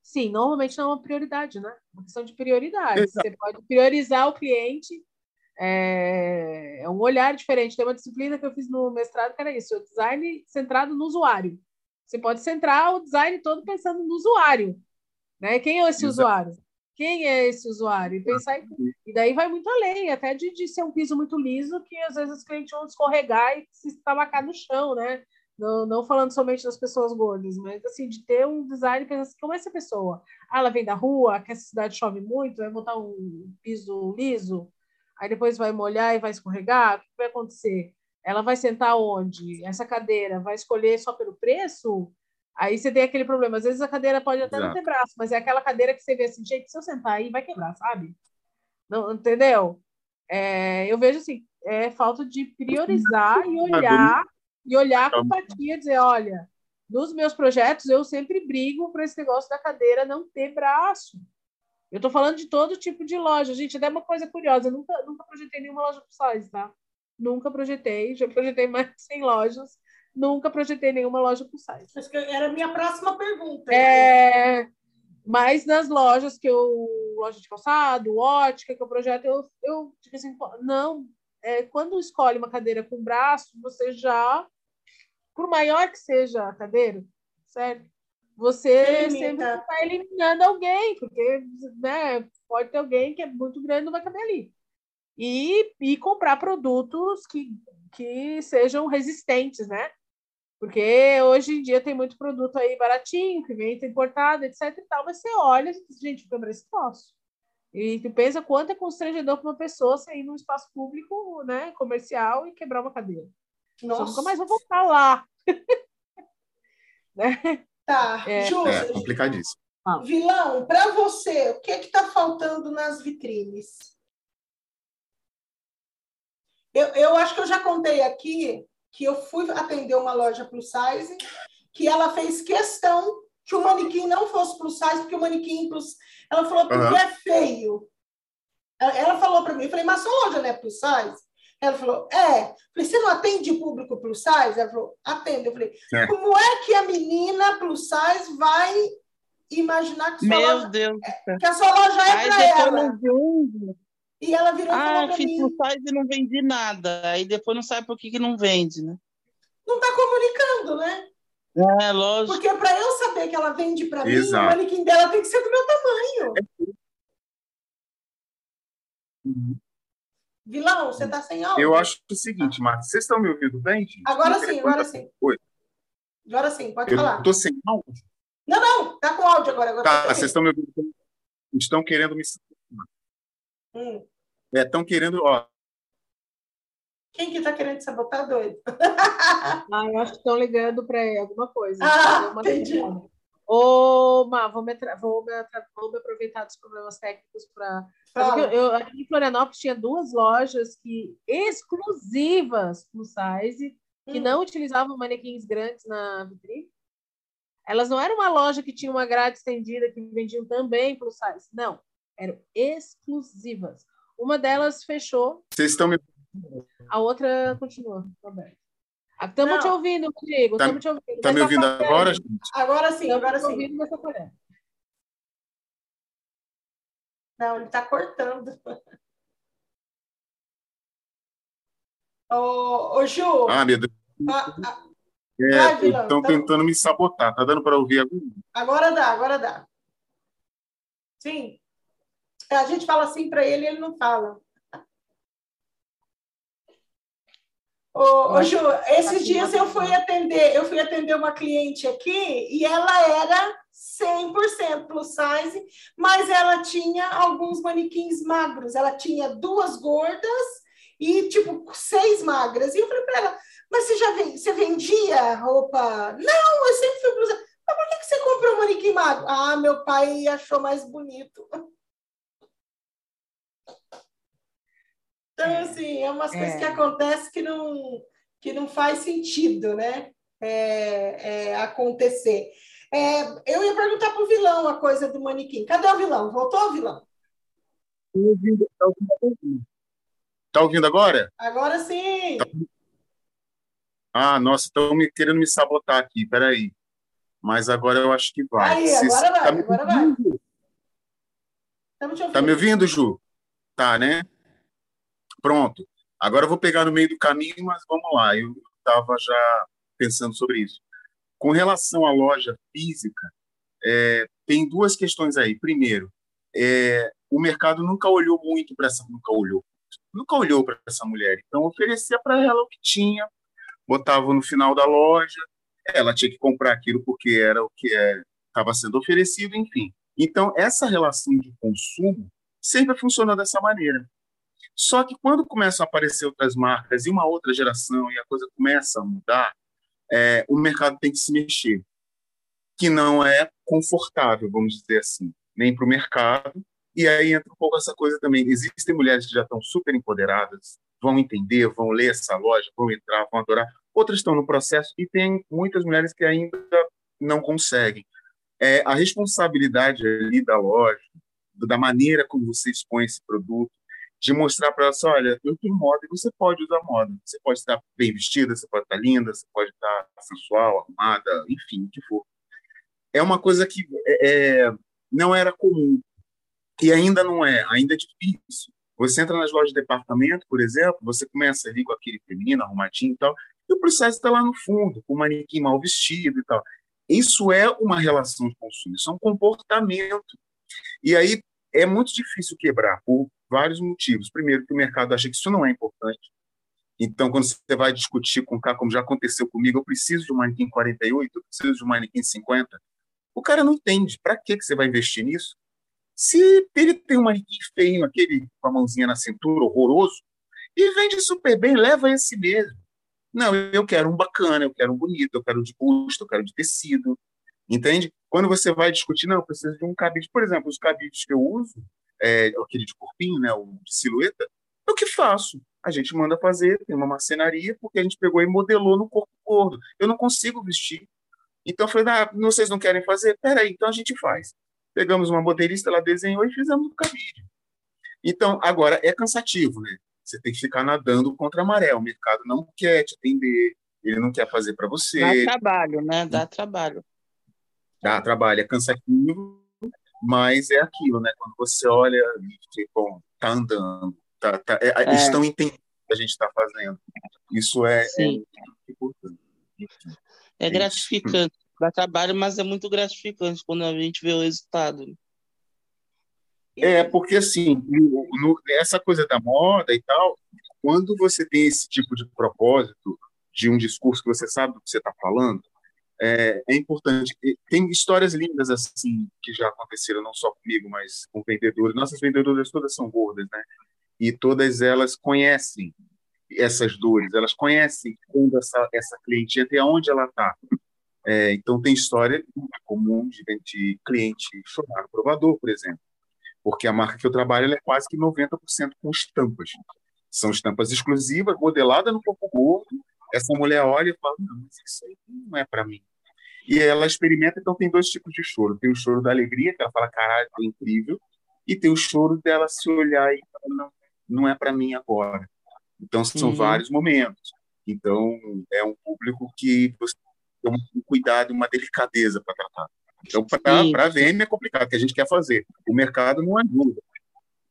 Sim, normalmente não é uma prioridade, né? Uma questão de prioridade. Exato. Você pode priorizar o cliente, é... é um olhar diferente. Tem uma disciplina que eu fiz no mestrado que era isso: o design centrado no usuário. Você pode centrar o design todo pensando no usuário. Né? Quem é esse Exato. usuário? quem é esse usuário? E pensar em... E daí vai muito além, até de, de ser um piso muito liso, que às vezes os clientes vão escorregar e se estabacar no chão, né? Não, não falando somente das pessoas gordas, mas assim, de ter um design pensando assim, como é essa pessoa? Ah, ela vem da rua, que essa cidade chove muito, vai botar um piso liso, aí depois vai molhar e vai escorregar, o que vai acontecer? Ela vai sentar onde? Essa cadeira vai escolher só pelo preço? Aí você tem aquele problema. Às vezes a cadeira pode até Exato. não ter braço, mas é aquela cadeira que você vê assim, gente, se eu sentar aí, vai quebrar, sabe? Não, entendeu? É, eu vejo assim, é falta de priorizar e olhar, e olhar com empatia, dizer, olha, nos meus projetos eu sempre brigo para esse negócio da cadeira não ter braço. Eu estou falando de todo tipo de loja. Gente, até uma coisa curiosa, eu nunca, nunca projetei nenhuma loja plus size, tá? Nunca projetei, já projetei mais de 100 lojas nunca projetei nenhuma loja plus size. Acho que era a minha próxima pergunta. É, mas nas lojas que eu. loja de calçado, ótica, que eu projeto, eu, eu tipo assim, não. É, quando escolhe uma cadeira com braço, você já. Por maior que seja a cadeira, certo? Você sempre está eliminando alguém, porque né, pode ter alguém que é muito grande não vai caber ali. E, e comprar produtos que, que sejam resistentes, né? Porque hoje em dia tem muito produto aí baratinho, que vem importado, etc e tal, mas você olha e diz, gente, quebrar esse troço. E tu pensa quanto é constrangedor para uma pessoa sair num espaço público, né, comercial e quebrar uma cadeira. Nossa. Só nunca mais vou voltar lá. né? Tá, é, é complicadíssimo. Vilão, para você, o que é que está faltando nas vitrines? Eu, eu acho que eu já contei aqui que eu fui atender uma loja plus size, que ela fez questão que o manequim não fosse plus size, porque o manequim plus... Ela falou, porque uhum. é feio. Ela falou para mim, eu falei, mas sua loja não é plus size? Ela falou, é. Falei, você não atende público plus size? Ela falou, atende. Eu falei, é. como é que a menina plus size vai imaginar que, Meu loja, Deus é, que a sua loja é para ela? E ela virou e ah, falou mim... e não vende nada. Aí depois não sabe por que, que não vende, né? Não está comunicando, né? É, lógico. Porque para eu saber que ela vende para mim, o manequim dela tem que ser do meu tamanho. Uhum. Vilão, você está sem áudio? Eu acho o seguinte, Marcos, vocês estão me ouvindo bem, gente? Agora sim, agora sim. Oi. Agora sim, pode eu falar. Estou sem áudio? Não, não, tá com áudio agora. agora tá, vocês estão me ouvindo. Estão querendo me Hum. Estão é, querendo, ó. Quem que está querendo sabotar doido? ah, eu acho que estão ligando para alguma coisa. Ah, entendi. Ô, Má, vou me, vou, me, vou me aproveitar dos problemas técnicos para. Eu, aqui em Florianópolis tinha duas lojas que exclusivas no size, que hum. não utilizavam manequins grandes na vitrine. Elas não eram uma loja que tinha uma grade estendida que vendiam também plus size. Não eram exclusivas. Uma delas fechou. Vocês estão me. A outra continua aberta. Estamos te ouvindo, Rodrigo. Estamos tá, te ouvindo. Está me ouvindo agora, gente? Agora sim, agora sim. ouvindo. Não, ele está cortando. Ô, ô, Ju. Ah, meu Deus. É, estão tentando me sabotar. Tá dando para ouvir agora? Agora dá, agora dá. Sim. A gente fala assim para ele, ele não fala. Ô, ô, Ju, esses dias eu fui atender, eu fui atender uma cliente aqui e ela era 100% plus size, mas ela tinha alguns manequins magros. Ela tinha duas gordas e tipo seis magras. E eu falei para ela: "Mas você já vem, você vendia roupa?" "Não, eu sempre fui plus size." "Mas por que você comprou um manequim magro?" "Ah, meu pai achou mais bonito." Então, é. assim, é umas é. coisas que acontecem que não, que não faz sentido, né? É, é, acontecer. É, eu ia perguntar para o vilão a coisa do manequim. Cadê o vilão? Voltou o vilão? Estou ouvindo, está ouvindo, tá ouvindo agora? Agora sim. Tá... Ah, nossa, estão me, querendo me sabotar aqui, peraí. Mas agora eu acho que vai. Aí, agora vai, tá agora vai. Tá me ouvindo, Ju? Tá, né? Pronto. Agora eu vou pegar no meio do caminho, mas vamos lá. Eu estava já pensando sobre isso. Com relação à loja física, é, tem duas questões aí. Primeiro, é, o mercado nunca olhou muito para essa, nunca olhou, nunca olhou para essa mulher. Então oferecia para ela o que tinha, botava no final da loja. Ela tinha que comprar aquilo porque era o que estava é, sendo oferecido, enfim. Então essa relação de consumo sempre funcionou dessa maneira. Só que quando começam a aparecer outras marcas e uma outra geração e a coisa começa a mudar, é, o mercado tem que se mexer, que não é confortável, vamos dizer assim, nem para o mercado. E aí entra um pouco essa coisa também. Existem mulheres que já estão super empoderadas, vão entender, vão ler essa loja, vão entrar, vão adorar. Outras estão no processo e tem muitas mulheres que ainda não conseguem. É, a responsabilidade ali da loja, da maneira como você expõe esse produto, de mostrar para ela assim, olha, eu tenho moda e você pode usar moda. Você pode estar bem vestida, você pode estar linda, você pode estar sensual, arrumada, enfim, o que for. É uma coisa que é, é, não era comum e ainda não é, ainda é difícil. Você entra nas lojas de departamento, por exemplo, você começa ali com aquele feminino, arrumadinho e tal, e o processo está lá no fundo, com o manequim mal vestido e tal. Isso é uma relação de consumo, isso é um comportamento. E aí é muito difícil quebrar por vários motivos. Primeiro, que o mercado acha que isso não é importante. Então, quando você vai discutir com o cara, como já aconteceu comigo, eu preciso de um manequim 48, eu preciso de um manequim 50, o cara não entende. Para que você vai investir nisso? Se ele tem um manequim feio, aquele com a mãozinha na cintura, horroroso, e vende super bem, leva esse mesmo. Não, eu quero um bacana, eu quero um bonito, eu quero de busto, eu quero de tecido. Entende? Quando você vai discutir, não, eu preciso de um cabide. Por exemplo, os cabides que eu uso, é, aquele de corpinho, né, o de silhueta, é o que faço. A gente manda fazer, tem uma marcenaria, porque a gente pegou e modelou no corpo gordo. Eu não consigo vestir. Então eu falei, ah, vocês não querem fazer? Peraí, então a gente faz. Pegamos uma modelista, ela desenhou e fizemos o cabide. Então, agora, é cansativo, né? Você tem que ficar nadando contra a maré. O mercado não quer te atender, ele não quer fazer para você. Dá trabalho, né? Dá trabalho. Dá trabalho, é cansativo, mas é aquilo, né? Quando você olha e bom, tá andando, tá, tá, é, é. estão entendendo o que a gente está fazendo. Isso é, é importante. É, é gratificante. Dá trabalho, mas é muito gratificante quando a gente vê o resultado. É, porque assim, no, no, essa coisa da moda e tal, quando você tem esse tipo de propósito, de um discurso que você sabe do que você está falando, é, é, importante. Tem histórias lindas assim que já aconteceram, não só comigo, mas com vendedores. Nossas vendedoras todas são gordas, né? E todas elas conhecem essas dores, elas conhecem quando essa, essa cliente entra e aonde ela está. É, então, tem história comum de, de cliente chorar no provador, por exemplo, porque a marca que eu trabalho é quase que 90% com estampas. São estampas exclusivas, modeladas no corpo gordo, essa mulher olha e fala: Não, mas isso aí não é para mim. E ela experimenta, então tem dois tipos de choro. Tem o choro da alegria, que ela fala: Caralho, é incrível. E tem o choro dela se olhar e falar: Não, não é para mim agora. Então são uhum. vários momentos. Então é um público que você tem um cuidado, uma delicadeza para tratar. Então, para a VM é complicado, porque a gente quer fazer. O mercado não ajuda.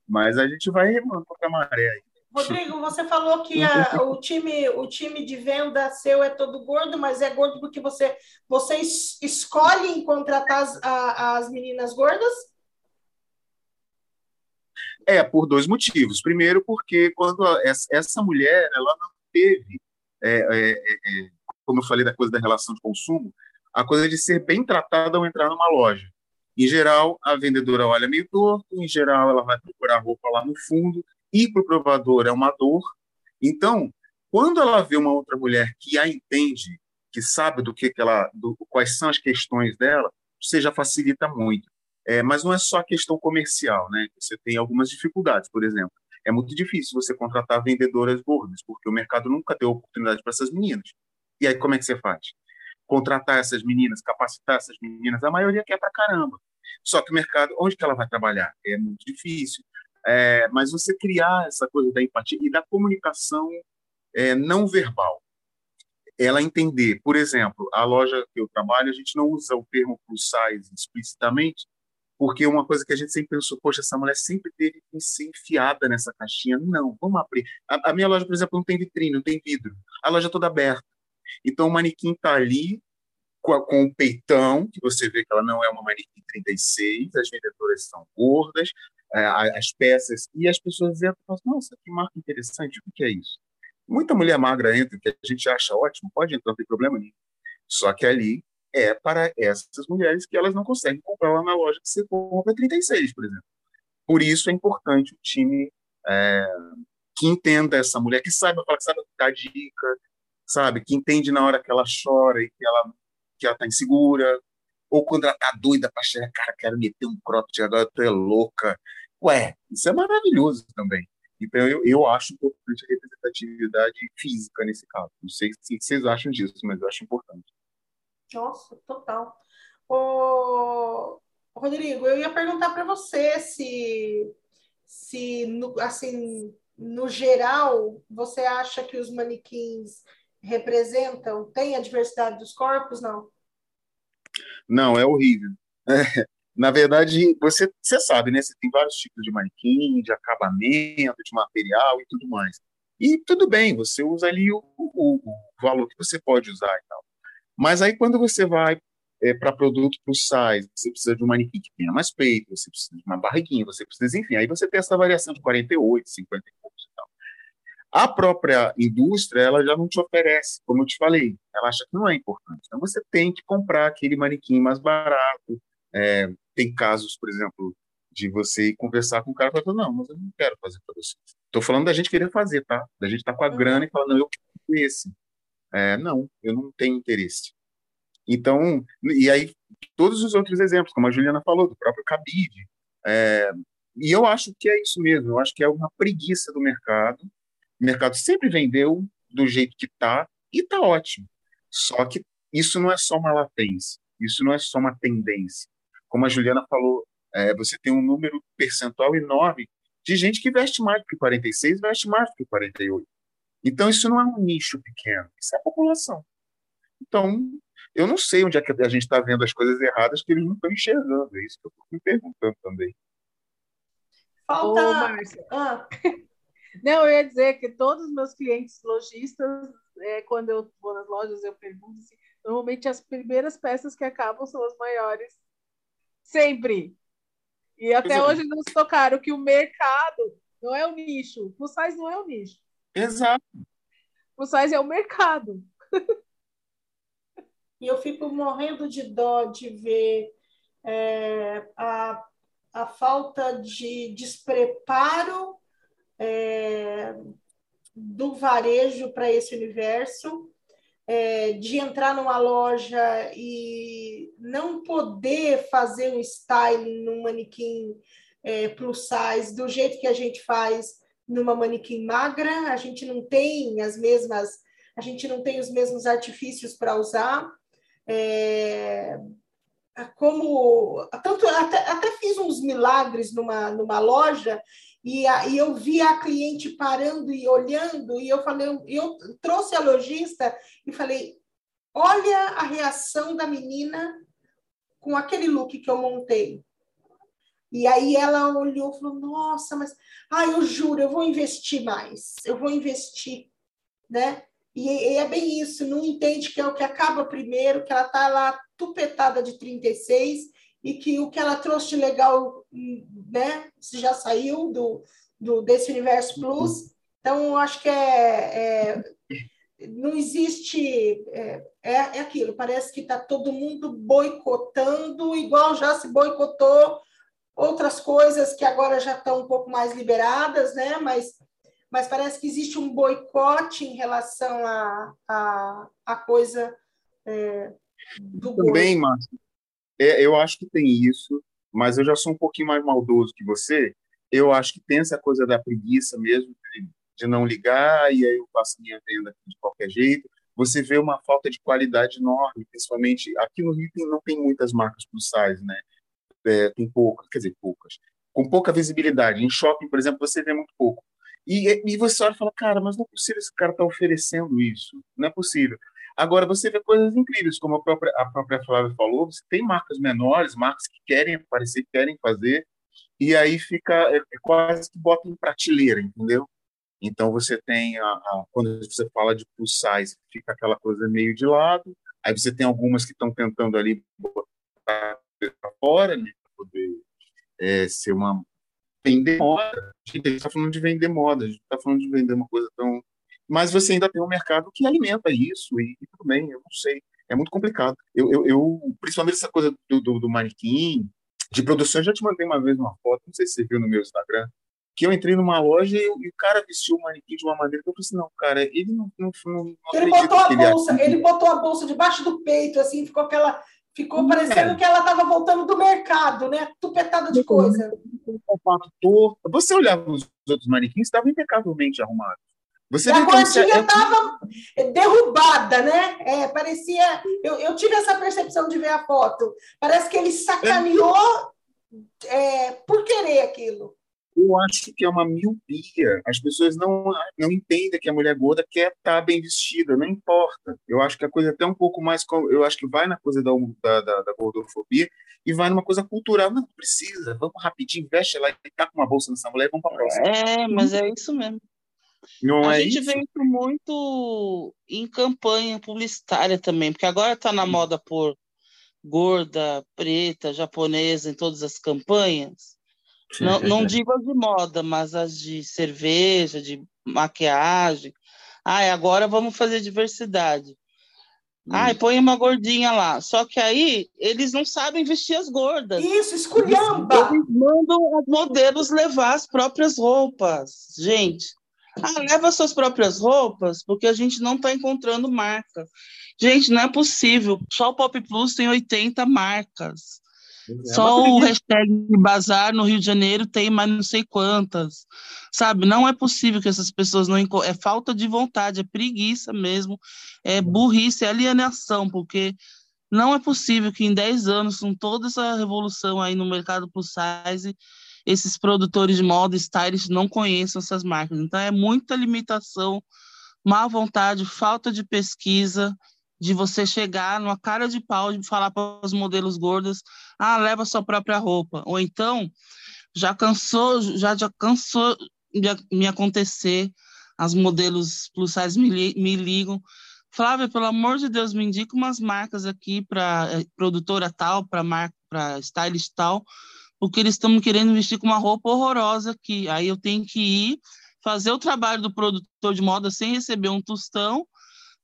Mas a gente vai remando contra a maré aí. Rodrigo, você falou que a, o, time, o time de venda seu é todo gordo, mas é gordo porque você, você escolhe contratar as, a, as meninas gordas? É, por dois motivos. Primeiro, porque quando essa mulher ela não teve, é, é, é, como eu falei da coisa da relação de consumo, a coisa de ser bem tratada ao entrar numa loja. Em geral, a vendedora olha meio torto, em geral, ela vai procurar roupa lá no fundo, ir para o provador é uma dor. Então, quando ela vê uma outra mulher que a entende, que sabe do que, que ela, do, quais são as questões dela, você já facilita muito. É, mas não é só questão comercial, né? Você tem algumas dificuldades, por exemplo. É muito difícil você contratar vendedoras gordas, porque o mercado nunca deu oportunidade para essas meninas. E aí, como é que você faz? Contratar essas meninas, capacitar essas meninas, a maioria quer para caramba. Só que o mercado, onde que ela vai trabalhar? É muito difícil. É, mas você criar essa coisa da empatia e da comunicação é, não verbal. Ela entender, por exemplo, a loja que eu trabalho, a gente não usa o termo plus size explicitamente, porque uma coisa que a gente sempre pensou, poxa, essa mulher sempre teve que ser enfiada nessa caixinha. Não, vamos abrir. A, a minha loja, por exemplo, não tem vitrine, não tem vidro. A loja é toda aberta. Então o manequim está ali com, com o peitão, que você vê que ela não é uma manequim 36, as vendedoras são gordas, as peças, e as pessoas entram e falam, nossa, que marca interessante, o que é isso? Muita mulher magra entra, que a gente acha ótimo, pode entrar, não tem problema nenhum. Só que ali é para essas mulheres que elas não conseguem comprar lá na loja que você compra 36, por exemplo. Por isso é importante o time é, que entenda essa mulher, que saiba falar, que saiba dar dica, sabe, que entende na hora que ela chora e que ela que ela está insegura, ou quando ela tá doida para chegar, cara, quero meter um cropped agora, tu é louca. Ué, isso é maravilhoso também. Então, eu, eu acho importante a representatividade física nesse caso. Não sei se vocês acham disso, mas eu acho importante. Nossa, total. Ô, Rodrigo, eu ia perguntar para você se, se no, assim, no geral, você acha que os manequins representam, tem a diversidade dos corpos, não? Não, é horrível. É, na verdade, você, você sabe, né? Você tem vários tipos de manequim, de acabamento, de material e tudo mais. E tudo bem, você usa ali o, o, o valor que você pode usar e tal. Mas aí quando você vai é, para produto plus size, você precisa de um manequim que tenha mais peito, você precisa de uma barriguinha, você precisa, enfim, aí você tem essa variação de 48, 50 e poucos e tal. A própria indústria, ela já não te oferece, como eu te falei, ela acha que não é importante. Então você tem que comprar aquele manequim mais barato. É, tem casos, por exemplo, de você ir conversar com o cara e falar, não, mas eu não quero fazer para você. Estou falando da gente querer fazer, tá? Da gente estar tá com a grana e falar, não, eu quero esse. É, não, eu não tenho interesse. Então, e aí, todos os outros exemplos, como a Juliana falou, do próprio cabide. É, e eu acho que é isso mesmo, eu acho que é uma preguiça do mercado. O mercado sempre vendeu do jeito que está e está ótimo. Só que isso não é só uma latência, isso não é só uma tendência. Como a Juliana falou, é, você tem um número percentual enorme de gente que veste mais do que 46, veste mais do que 48. Então, isso não é um nicho pequeno, isso é a população. Então, eu não sei onde é que a gente está vendo as coisas erradas que eles não estão enxergando. É isso que eu estou me perguntando também. Falta. Ô, Márcia. Ah. Não, eu ia dizer que todos os meus clientes lojistas, é, quando eu vou nas lojas, eu pergunto assim, normalmente as primeiras peças que acabam são as maiores. Sempre. E até hoje nos tocaram que o mercado não é o nicho. O size não é o nicho. Exato. O size é o mercado. E eu fico morrendo de dó de ver é, a, a falta de despreparo é, do varejo para esse universo, é, de entrar numa loja e não poder fazer um styling num manequim é, plus size do jeito que a gente faz numa manequim magra, a gente não tem as mesmas, a gente não tem os mesmos artifícios para usar. É, como tanto até, até fiz uns milagres numa, numa loja e, a, e eu vi a cliente parando e olhando e eu falei eu trouxe a lojista e falei olha a reação da menina com aquele look que eu montei E aí ela olhou e falou: Nossa, mas ah, eu juro, eu vou investir mais, eu vou investir, né? E, e é bem isso, não entende que é o que acaba primeiro, que ela está lá tupetada de 36 e que o que ela trouxe de legal, né, já saiu do, do desse universo plus. Então, eu acho que é, é não existe é, é, é aquilo. Parece que está todo mundo boicotando, igual já se boicotou outras coisas que agora já estão um pouco mais liberadas, né? Mas, mas parece que existe um boicote em relação a, a, a coisa é, do Também, Márcio, é, eu acho que tem isso, mas eu já sou um pouquinho mais maldoso que você. Eu acho que tem essa coisa da preguiça mesmo, de, de não ligar, e aí eu faço minha venda de qualquer jeito. Você vê uma falta de qualidade enorme, principalmente aqui no Rio tem, não tem muitas marcas plus size, né? é, tem poucas, quer dizer, poucas, com pouca visibilidade. Em shopping, por exemplo, você vê muito pouco. E, e você olha e fala, cara, mas não é possível esse cara estar tá oferecendo isso. Não é possível. Agora, você vê coisas incríveis, como a própria, a própria Flávia falou, você tem marcas menores, marcas que querem aparecer, querem fazer, e aí fica é, é quase que bota em prateleira, entendeu? Então, você tem, a, a, quando você fala de plus size, fica aquela coisa meio de lado, aí você tem algumas que estão tentando ali botar para fora, né, para poder é, ser uma vender moda. A gente está falando de vender moda, a gente está falando de vender uma coisa tão. Mas você ainda tem um mercado que alimenta isso, e, e tudo bem, eu não sei. É muito complicado. Eu, eu, eu principalmente essa coisa do, do, do manequim, de produção, eu já te mandei uma vez uma foto, não sei se você viu no meu Instagram, que eu entrei numa loja e, e, o cara vestiu o manequim de uma maneira que eu falei assim, não, cara, ele não, não, não, ele botou a bolsa, ele, ele botou a bolsa debaixo do peito, assim, ficou aquela Ficou parecendo é. que ela estava voltando do mercado, né? Tupetada de coisa. Você olhava os outros manequins, estavam impecavelmente arrumados. Você e a gordinha estava é... derrubada, né? É, parecia. Eu, eu tive essa percepção de ver a foto. Parece que ele sacaneou é, por querer aquilo eu acho que é uma miopia. As pessoas não, não entendem que a mulher gorda quer estar bem vestida, não importa. Eu acho que a coisa é até um pouco mais. Eu acho que vai na coisa da, da, da gordofobia e vai numa coisa cultural. Não precisa, vamos rapidinho, veste lá e tá com uma bolsa nessa mulher e vamos para a próxima. É, mas é isso mesmo. Não a é gente isso? vê isso muito em campanha publicitária também, porque agora está na moda por gorda, preta, japonesa em todas as campanhas. Não, não digo as de moda, mas as de cerveja, de maquiagem. Ai, agora vamos fazer diversidade. Ai, põe uma gordinha lá. Só que aí eles não sabem vestir as gordas. Isso, esculhamba! Eles mandam os modelos levar as próprias roupas. Gente, ah, leva suas próprias roupas, porque a gente não está encontrando marca. Gente, não é possível. Só o Pop Plus tem 80 marcas. É Só o hashtag bazar no Rio de Janeiro tem mais não sei quantas, sabe? Não é possível que essas pessoas não é falta de vontade, é preguiça mesmo, é burrice, é alienação, porque não é possível que em 10 anos, com toda essa revolução aí no mercado plus size, esses produtores de moda, stylists, não conheçam essas marcas. Então é muita limitação, má vontade, falta de pesquisa, de você chegar numa cara de pau e falar para os modelos gordos, ah, leva sua própria roupa. Ou então, já cansou, já, já cansou de me acontecer, as modelos plus size me, me ligam, Flávia, pelo amor de Deus, me indica umas marcas aqui para eh, produtora tal, para marca, para stylist tal, porque eles estão querendo vestir com uma roupa horrorosa aqui. Aí eu tenho que ir fazer o trabalho do produtor de moda sem receber um tostão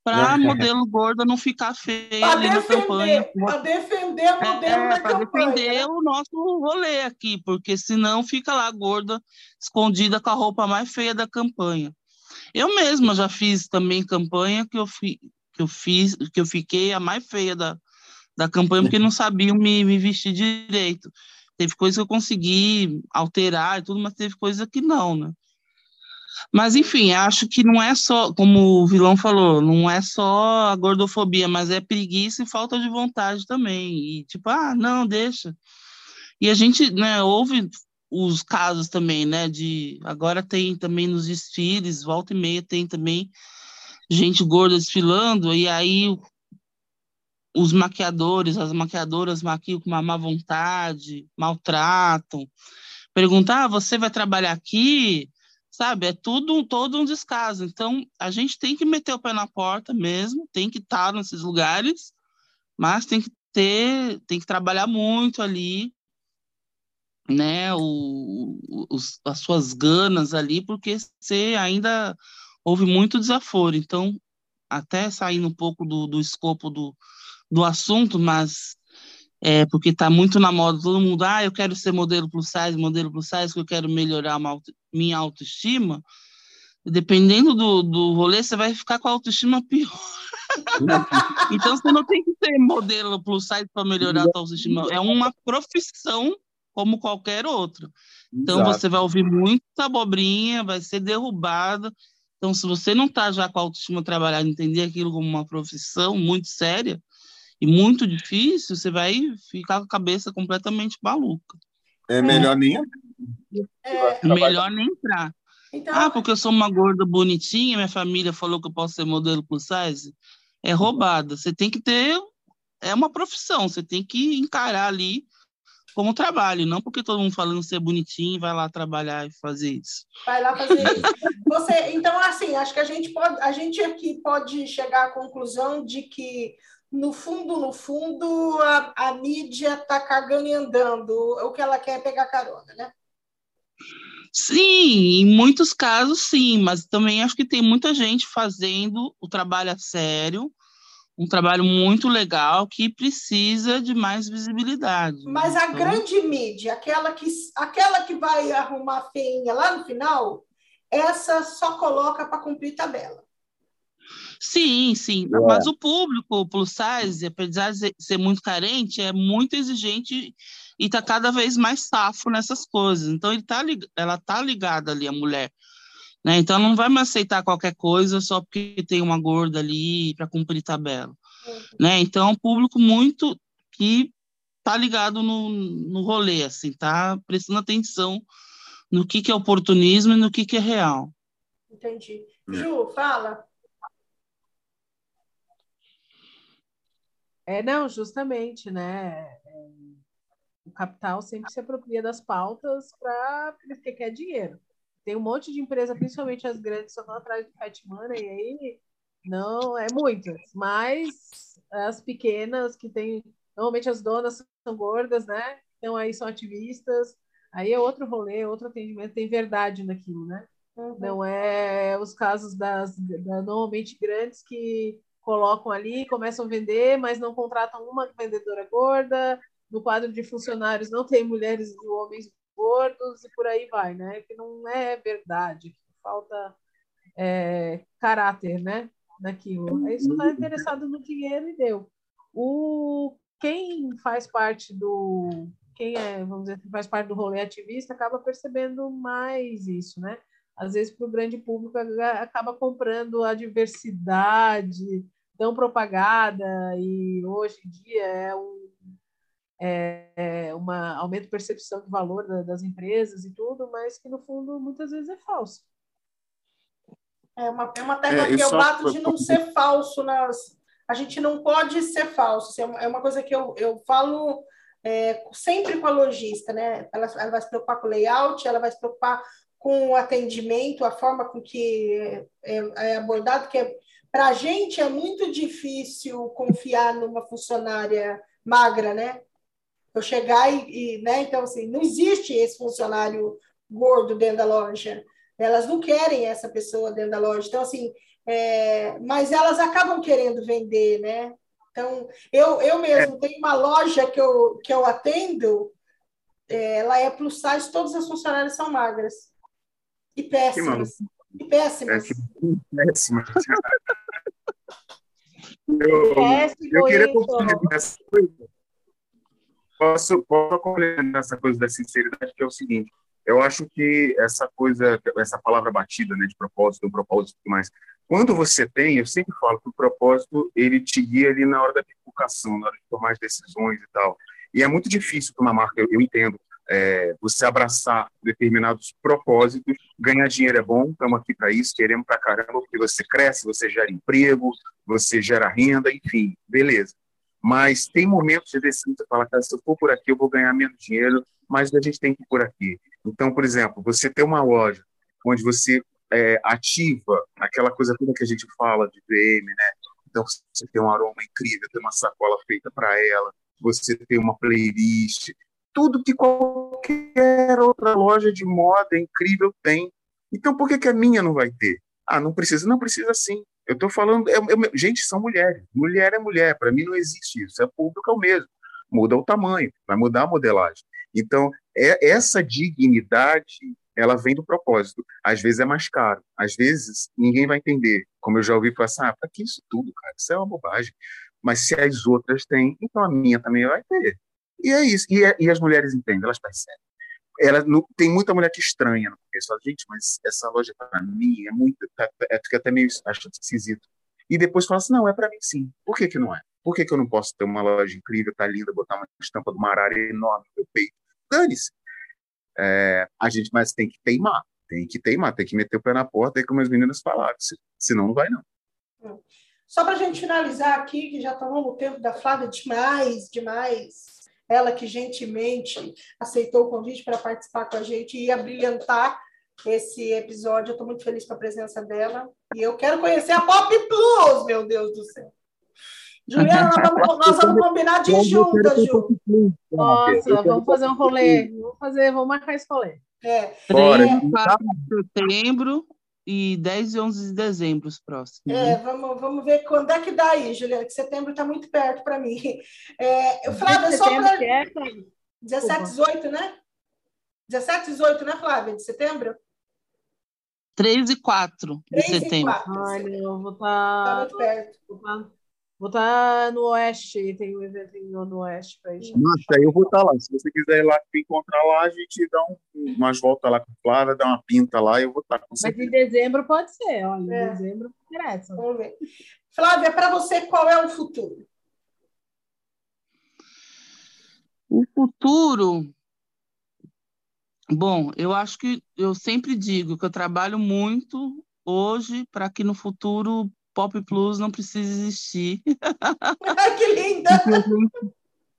para modelo gorda não ficar feia ali defender, na campanha. Para defender o modelo é, da campanha. Para defender o nosso rolê aqui, porque senão fica lá gorda, escondida com a roupa mais feia da campanha. Eu mesma já fiz também campanha que eu, fi, que eu fiz, que eu fiquei a mais feia da, da campanha, porque não sabiam me, me vestir direito. Teve coisa que eu consegui alterar e tudo, mas teve coisa que não, né? Mas, enfim, acho que não é só, como o vilão falou, não é só a gordofobia, mas é preguiça e falta de vontade também. E, tipo, ah, não, deixa. E a gente, né, ouve os casos também, né, de... Agora tem também nos desfiles, volta e meia tem também gente gorda desfilando, e aí os maquiadores, as maquiadoras maquiam com uma má vontade, maltratam. Perguntar, ah, você vai trabalhar aqui? Sabe, é tudo todo um descaso. Então, a gente tem que meter o pé na porta mesmo, tem que estar nesses lugares, mas tem que ter, tem que trabalhar muito ali, né, o, os, as suas ganas ali, porque você ainda houve muito desaforo. Então, até saindo um pouco do, do escopo do, do assunto, mas é porque está muito na moda todo mundo, ah, eu quero ser modelo plus size, modelo plus size, que eu quero melhorar auto, minha autoestima. Dependendo do, do rolê, você vai ficar com a autoestima pior. então você não tem que ser modelo plus size para melhorar a sua autoestima. É uma profissão como qualquer outra. Então Exato. você vai ouvir muita abobrinha, vai ser derrubada. Então, se você não está já com a autoestima trabalhada, entender aquilo como uma profissão muito séria e muito difícil, você vai ficar com a cabeça completamente maluca. É melhor nem é, melhor nem entrar. Então, ah, porque eu sou uma gorda bonitinha, minha família falou que eu posso ser modelo plus size. É roubada. Você tem que ter. É uma profissão, você tem que encarar ali como trabalho, não porque todo mundo falando ser bonitinho vai lá trabalhar e fazer isso. Vai lá fazer isso. Você, então, assim, acho que a gente pode, a gente aqui pode chegar à conclusão de que no fundo, no fundo, a, a mídia está cagando e andando. O que ela quer é pegar carona, né? Sim, em muitos casos sim, mas também acho que tem muita gente fazendo o trabalho a sério, um trabalho muito legal que precisa de mais visibilidade. Mas a então... grande mídia, aquela que, aquela que vai arrumar feinha lá no final, essa só coloca para cumprir tabela. Sim, sim. É. Mas o público plus size, apesar de ser muito carente, é muito exigente e está cada vez mais safo nessas coisas. Então ele tá, ela está ligada ali, a mulher. Né? Então não vai me aceitar qualquer coisa só porque tem uma gorda ali para cumprir tabela. Uhum. Né? Então é um público muito que tá ligado no, no rolê, assim, tá prestando atenção no que, que é oportunismo e no que, que é real. Entendi. É. Ju, fala. É, não, justamente, né? É, o capital sempre se apropria das pautas para porque quer dinheiro. Tem um monte de empresa, principalmente as grandes, só estão atrás do fat money, e aí não é muitas, mas as pequenas que tem, normalmente as donas são gordas, né? Então aí são ativistas, aí é outro rolê, outro atendimento, tem verdade naquilo, né? Uhum. Não é os casos das, das normalmente grandes que colocam ali, começam a vender, mas não contratam uma vendedora gorda. No quadro de funcionários não tem mulheres e homens gordos e por aí vai, né? Que não é verdade, falta é, caráter, né? Naquilo. Aí só está interessado no dinheiro e deu. O quem faz parte do quem é, vamos dizer, faz parte do rolê ativista acaba percebendo mais isso, né? Às vezes para o grande público acaba comprando a diversidade tão propagada e hoje em dia é um é, um aumento de percepção de valor da, das empresas e tudo, mas que no fundo muitas vezes é falso. É uma, é uma tecla é, que eu bato de não ser falso. Nas... A gente não pode ser falso. É, é uma coisa que eu, eu falo é, sempre com a lojista, né? Ela, ela vai se preocupar com o layout, ela vai se preocupar com o atendimento, a forma com que é, é, é abordado, que é, para a gente é muito difícil confiar numa funcionária magra, né? eu chegar e, e, né? Então, assim, não existe esse funcionário gordo dentro da loja. Elas não querem essa pessoa dentro da loja. Então, assim, é, mas elas acabam querendo vender, né? Então, eu, eu mesmo tenho uma loja que eu, que eu atendo, é, ela é plus size, todas as funcionárias são magras. E péssimas. E péssimas. É, péssimas. eu, eu queria compartilhar essa coisa posso, posso complementar essa coisa da sinceridade, que é o seguinte, eu acho que essa coisa, essa palavra batida, né, de propósito, um propósito e tudo mais, quando você tem, eu sempre falo que o propósito, ele te guia ali na hora da divulgação, na hora de tomar as decisões e tal. E é muito difícil para uma marca, eu, eu entendo, é, você abraçar determinados propósitos, ganhar dinheiro é bom, estamos aqui para isso, queremos para caramba, porque você cresce, você gera emprego, você gera renda, enfim, beleza. Mas tem momentos de decisão que você fala, cara, se eu for por aqui, eu vou ganhar menos dinheiro, mas a gente tem que ir por aqui. Então, por exemplo, você tem uma loja onde você é, ativa aquela coisa toda que a gente fala de VM, né? Então, você tem um aroma incrível, tem uma sacola feita para ela, você tem uma playlist, tudo que qualquer outra loja de moda incrível tem. Então, por que, que a minha não vai ter? Ah, não precisa, não precisa sim. Eu estou falando, é, é, gente, são mulheres. Mulher é mulher. Para mim não existe isso. É público é o mesmo. Muda o tamanho, vai mudar a modelagem. Então, é, essa dignidade, ela vem do propósito. Às vezes é mais caro. Às vezes ninguém vai entender. Como eu já ouvi assim, ah, para que isso tudo, cara? Isso é uma bobagem. Mas se as outras têm, então a minha também vai ter. E é isso. E, é, e as mulheres entendem, elas percebem. Ela, tem muita mulher que estranha no começo. Fala, gente, mas essa loja para mim é muito. Tá, é, fica até meio acho esquisito. E depois fala assim: não, é para mim sim. Por que, que não é? Por que, que eu não posso ter uma loja incrível, tá linda, botar uma estampa do Marara enorme no meu peito? Dane-se. É, a gente, mas tem que teimar. Tem que teimar, tem que meter o pé na porta, aí como as meninas falaram. Senão não vai, não. Hum. Só para a gente finalizar aqui, que já tomamos o tempo da Flávia demais, demais ela que gentilmente aceitou o convite para participar com a gente e brilhantar esse episódio. Eu estou muito feliz com a presença dela. E eu quero conhecer a Pop Plus, meu Deus do céu. Juliana, nós vamos, nós vamos combinar de juntas, Ju. Nossa, vamos fazer um rolê. Vamos fazer, vamos marcar esse rolê. É. 3 4 de setembro e 10 e 11 de dezembro os próximos. É, né? vamos, vamos ver quando é que dá aí, Juliana, que setembro está muito perto para mim. É, Flávia, só para. É, 17, 18, né? 17, 18, né, Flávia, de setembro? 3 e 4 de 3 setembro. 4. Olha, eu vou estar. Tá... tá muito perto. Vou estar tá Vou estar no Oeste, tem um evento no Oeste para ir. Nossa, eu vou estar tá lá. Se você quiser ir lá me encontrar lá, a gente dá um, umas voltas lá com a Flávia, dá uma pinta lá e eu vou estar tá com você. Mas em dezembro pode ser, olha, é. em dezembro interessa. Vamos ver. Flávia, para você, qual é o futuro? O futuro. Bom, eu acho que eu sempre digo que eu trabalho muito hoje para que no futuro Pop Plus não precisa existir. Que linda!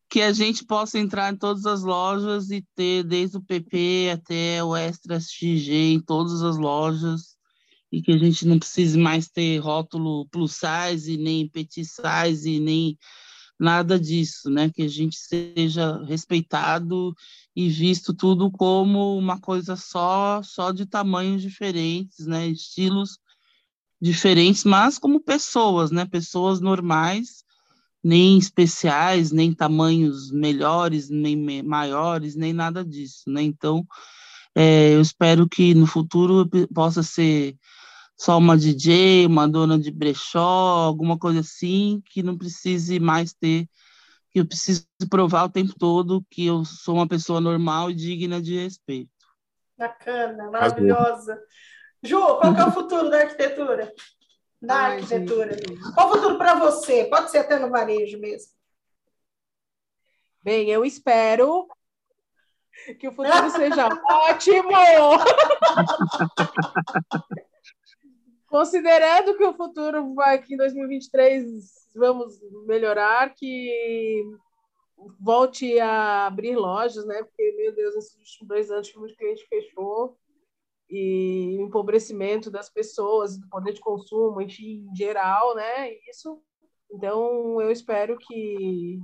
que a gente possa entrar em todas as lojas e ter desde o PP até o Extra XG em todas as lojas e que a gente não precise mais ter rótulo plus size, nem petit size, nem nada disso, né? Que a gente seja respeitado e visto tudo como uma coisa só, só de tamanhos diferentes, né? Estilos diferentes, mas como pessoas, né? Pessoas normais, nem especiais, nem tamanhos melhores, nem maiores, nem nada disso, né? Então, é, eu espero que no futuro possa ser só uma DJ, uma dona de brechó, alguma coisa assim, que não precise mais ter, que eu preciso provar o tempo todo que eu sou uma pessoa normal e digna de respeito. Bacana, maravilhosa. Ju, qual é o futuro da arquitetura? Da Ai, arquitetura. Gente. Qual o futuro para você? Pode ser até no varejo mesmo. Bem, eu espero que o futuro seja ótimo. Considerando que o futuro vai que em 2023 vamos melhorar, que volte a abrir lojas, né? Porque, meu Deus, esses últimos dois anos que muito cliente fechou e empobrecimento das pessoas, do poder de consumo, enfim, em geral, né? Isso. Então, eu espero que,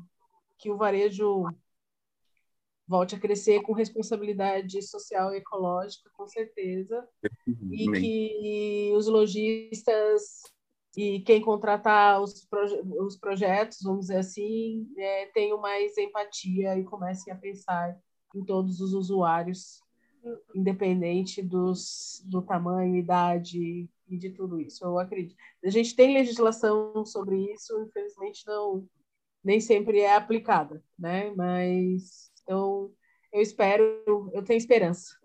que o varejo volte a crescer com responsabilidade social e ecológica, com certeza, e que os lojistas e quem contratar os, proje os projetos, vamos dizer assim, é, tenham mais empatia e comecem a pensar em todos os usuários independente dos, do tamanho, idade e de tudo isso. Eu acredito. A gente tem legislação sobre isso, infelizmente não nem sempre é aplicada, né? Mas então eu espero, eu tenho esperança,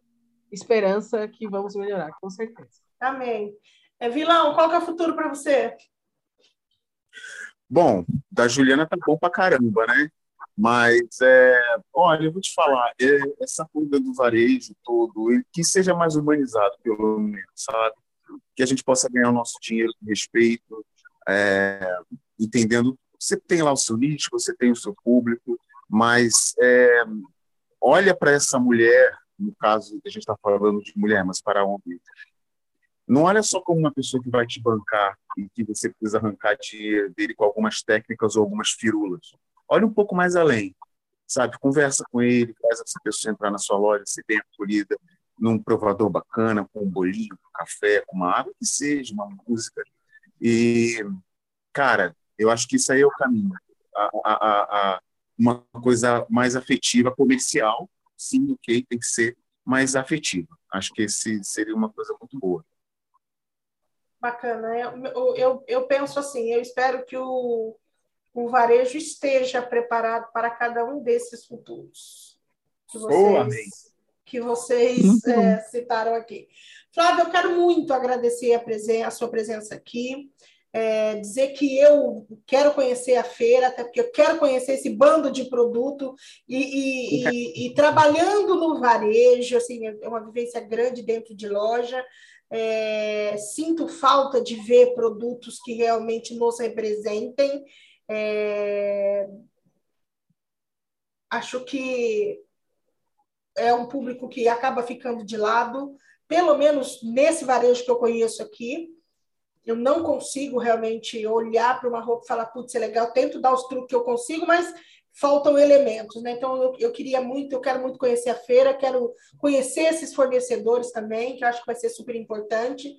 esperança que vamos melhorar, com certeza. Amém. É, Vilão, qual que é o futuro para você? Bom, da Juliana tá bom pra caramba, né? Mas, é, olha, eu vou te falar, é, essa coisa do varejo todo, que seja mais urbanizado, pelo menos, sabe? Que a gente possa ganhar o nosso dinheiro com respeito, é, entendendo você tem lá o seu nicho, você tem o seu público, mas é, olha para essa mulher, no caso, a gente está falando de mulher, mas para homem, não olha só como uma pessoa que vai te bancar e que você precisa arrancar dinheiro dele com algumas técnicas ou algumas firulas. Olha um pouco mais além, sabe? Conversa com ele, faz essa pessoa entrar na sua loja, ser bem acolhida, num provador bacana, com um bolinho, com um café, com uma água que seja, uma música. E, cara, eu acho que isso aí é o caminho. A, a, a, uma coisa mais afetiva, comercial, sim, ok, tem que ser mais afetiva. Acho que esse seria uma coisa muito boa. Bacana. Eu, eu, eu penso assim, eu espero que o, o varejo esteja preparado para cada um desses futuros. Que vocês, oh, amém. Que vocês é, citaram aqui. Flávio, eu quero muito agradecer a, presen a sua presença aqui. É, dizer que eu quero conhecer a feira, até porque eu quero conhecer esse bando de produto e, e, e, e trabalhando no varejo, assim, é uma vivência grande dentro de loja. É, sinto falta de ver produtos que realmente nos representem. É, acho que é um público que acaba ficando de lado, pelo menos nesse varejo que eu conheço aqui. Eu não consigo realmente olhar para uma roupa e falar, putz, é legal, tento dar os truques que eu consigo, mas faltam elementos, né? Então eu, eu, queria muito, eu quero muito conhecer a feira, quero conhecer esses fornecedores também, que eu acho que vai ser super importante.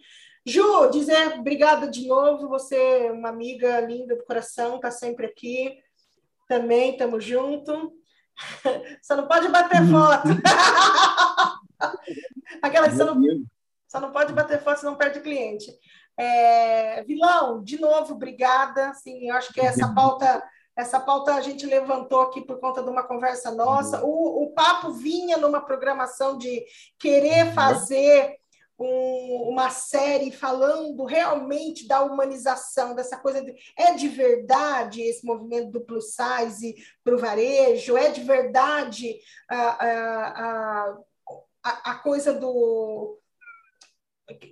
Ju, dizer obrigada de novo, você é uma amiga linda do coração, tá sempre aqui. Também estamos junto. Só não pode bater uhum. foto. Aquela que você não, só não pode bater foto, senão perde cliente. É, vilão, de novo, obrigada. Sim, eu acho que essa pauta essa pauta a gente levantou aqui por conta de uma conversa nossa. Uhum. O, o papo vinha numa programação de querer uhum. fazer um, uma série falando realmente da humanização, dessa coisa de é de verdade esse movimento do plus size para o varejo, é de verdade a, a, a, a coisa do.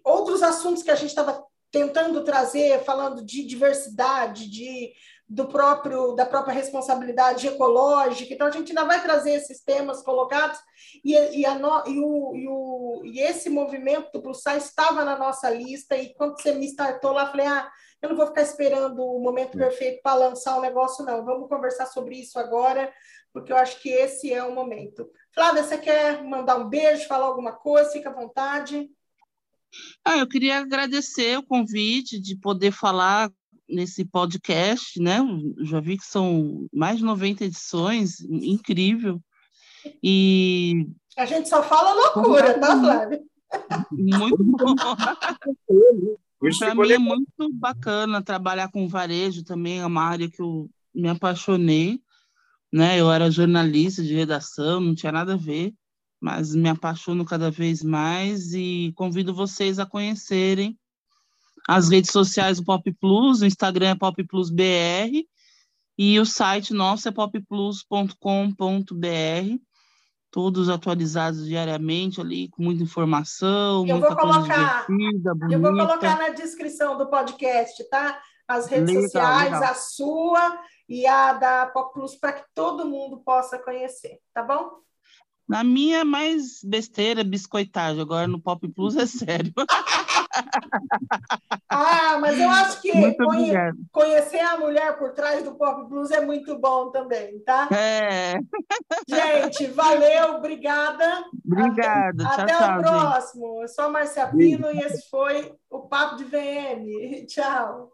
Outros assuntos que a gente estava tentando trazer, falando de diversidade, de do próprio da própria responsabilidade ecológica. Então a gente ainda vai trazer esses temas colocados e, e, a no, e, o, e, o, e esse movimento do Size estava na nossa lista e quando você me startou lá, falei, ah, eu não vou ficar esperando o momento perfeito para lançar o um negócio, não. Vamos conversar sobre isso agora, porque eu acho que esse é o momento. Flávia, você quer mandar um beijo, falar alguma coisa? Fica à vontade. Ah, eu queria agradecer o convite de poder falar nesse podcast, né? Já vi que são mais de 90 edições, incrível. E a gente só fala loucura, tá, Flávia? Muito bom. Para mim é muito bacana trabalhar com varejo também, é uma área que eu me apaixonei, né? Eu era jornalista de redação, não tinha nada a ver, mas me apaixono cada vez mais e convido vocês a conhecerem as redes sociais do Pop Plus, o Instagram é Pop Plus BR e o site nosso é popplus.com.br, todos atualizados diariamente ali, com muita informação, eu muita coisa colocar, divertida, bonita. Eu vou colocar na descrição do podcast, tá? As redes legal, sociais, legal. a sua e a da Pop Plus, para que todo mundo possa conhecer, tá bom? Na minha é mais besteira, biscoitagem. Agora no Pop Plus é sério. ah, mas eu acho que conhe conhecer a mulher por trás do Pop Plus é muito bom também, tá? É. Gente, valeu, obrigada. Obrigada. Até, tchau, até tchau, o próximo. Eu sou a Marcia Pino e esse foi o Papo de VM. Tchau.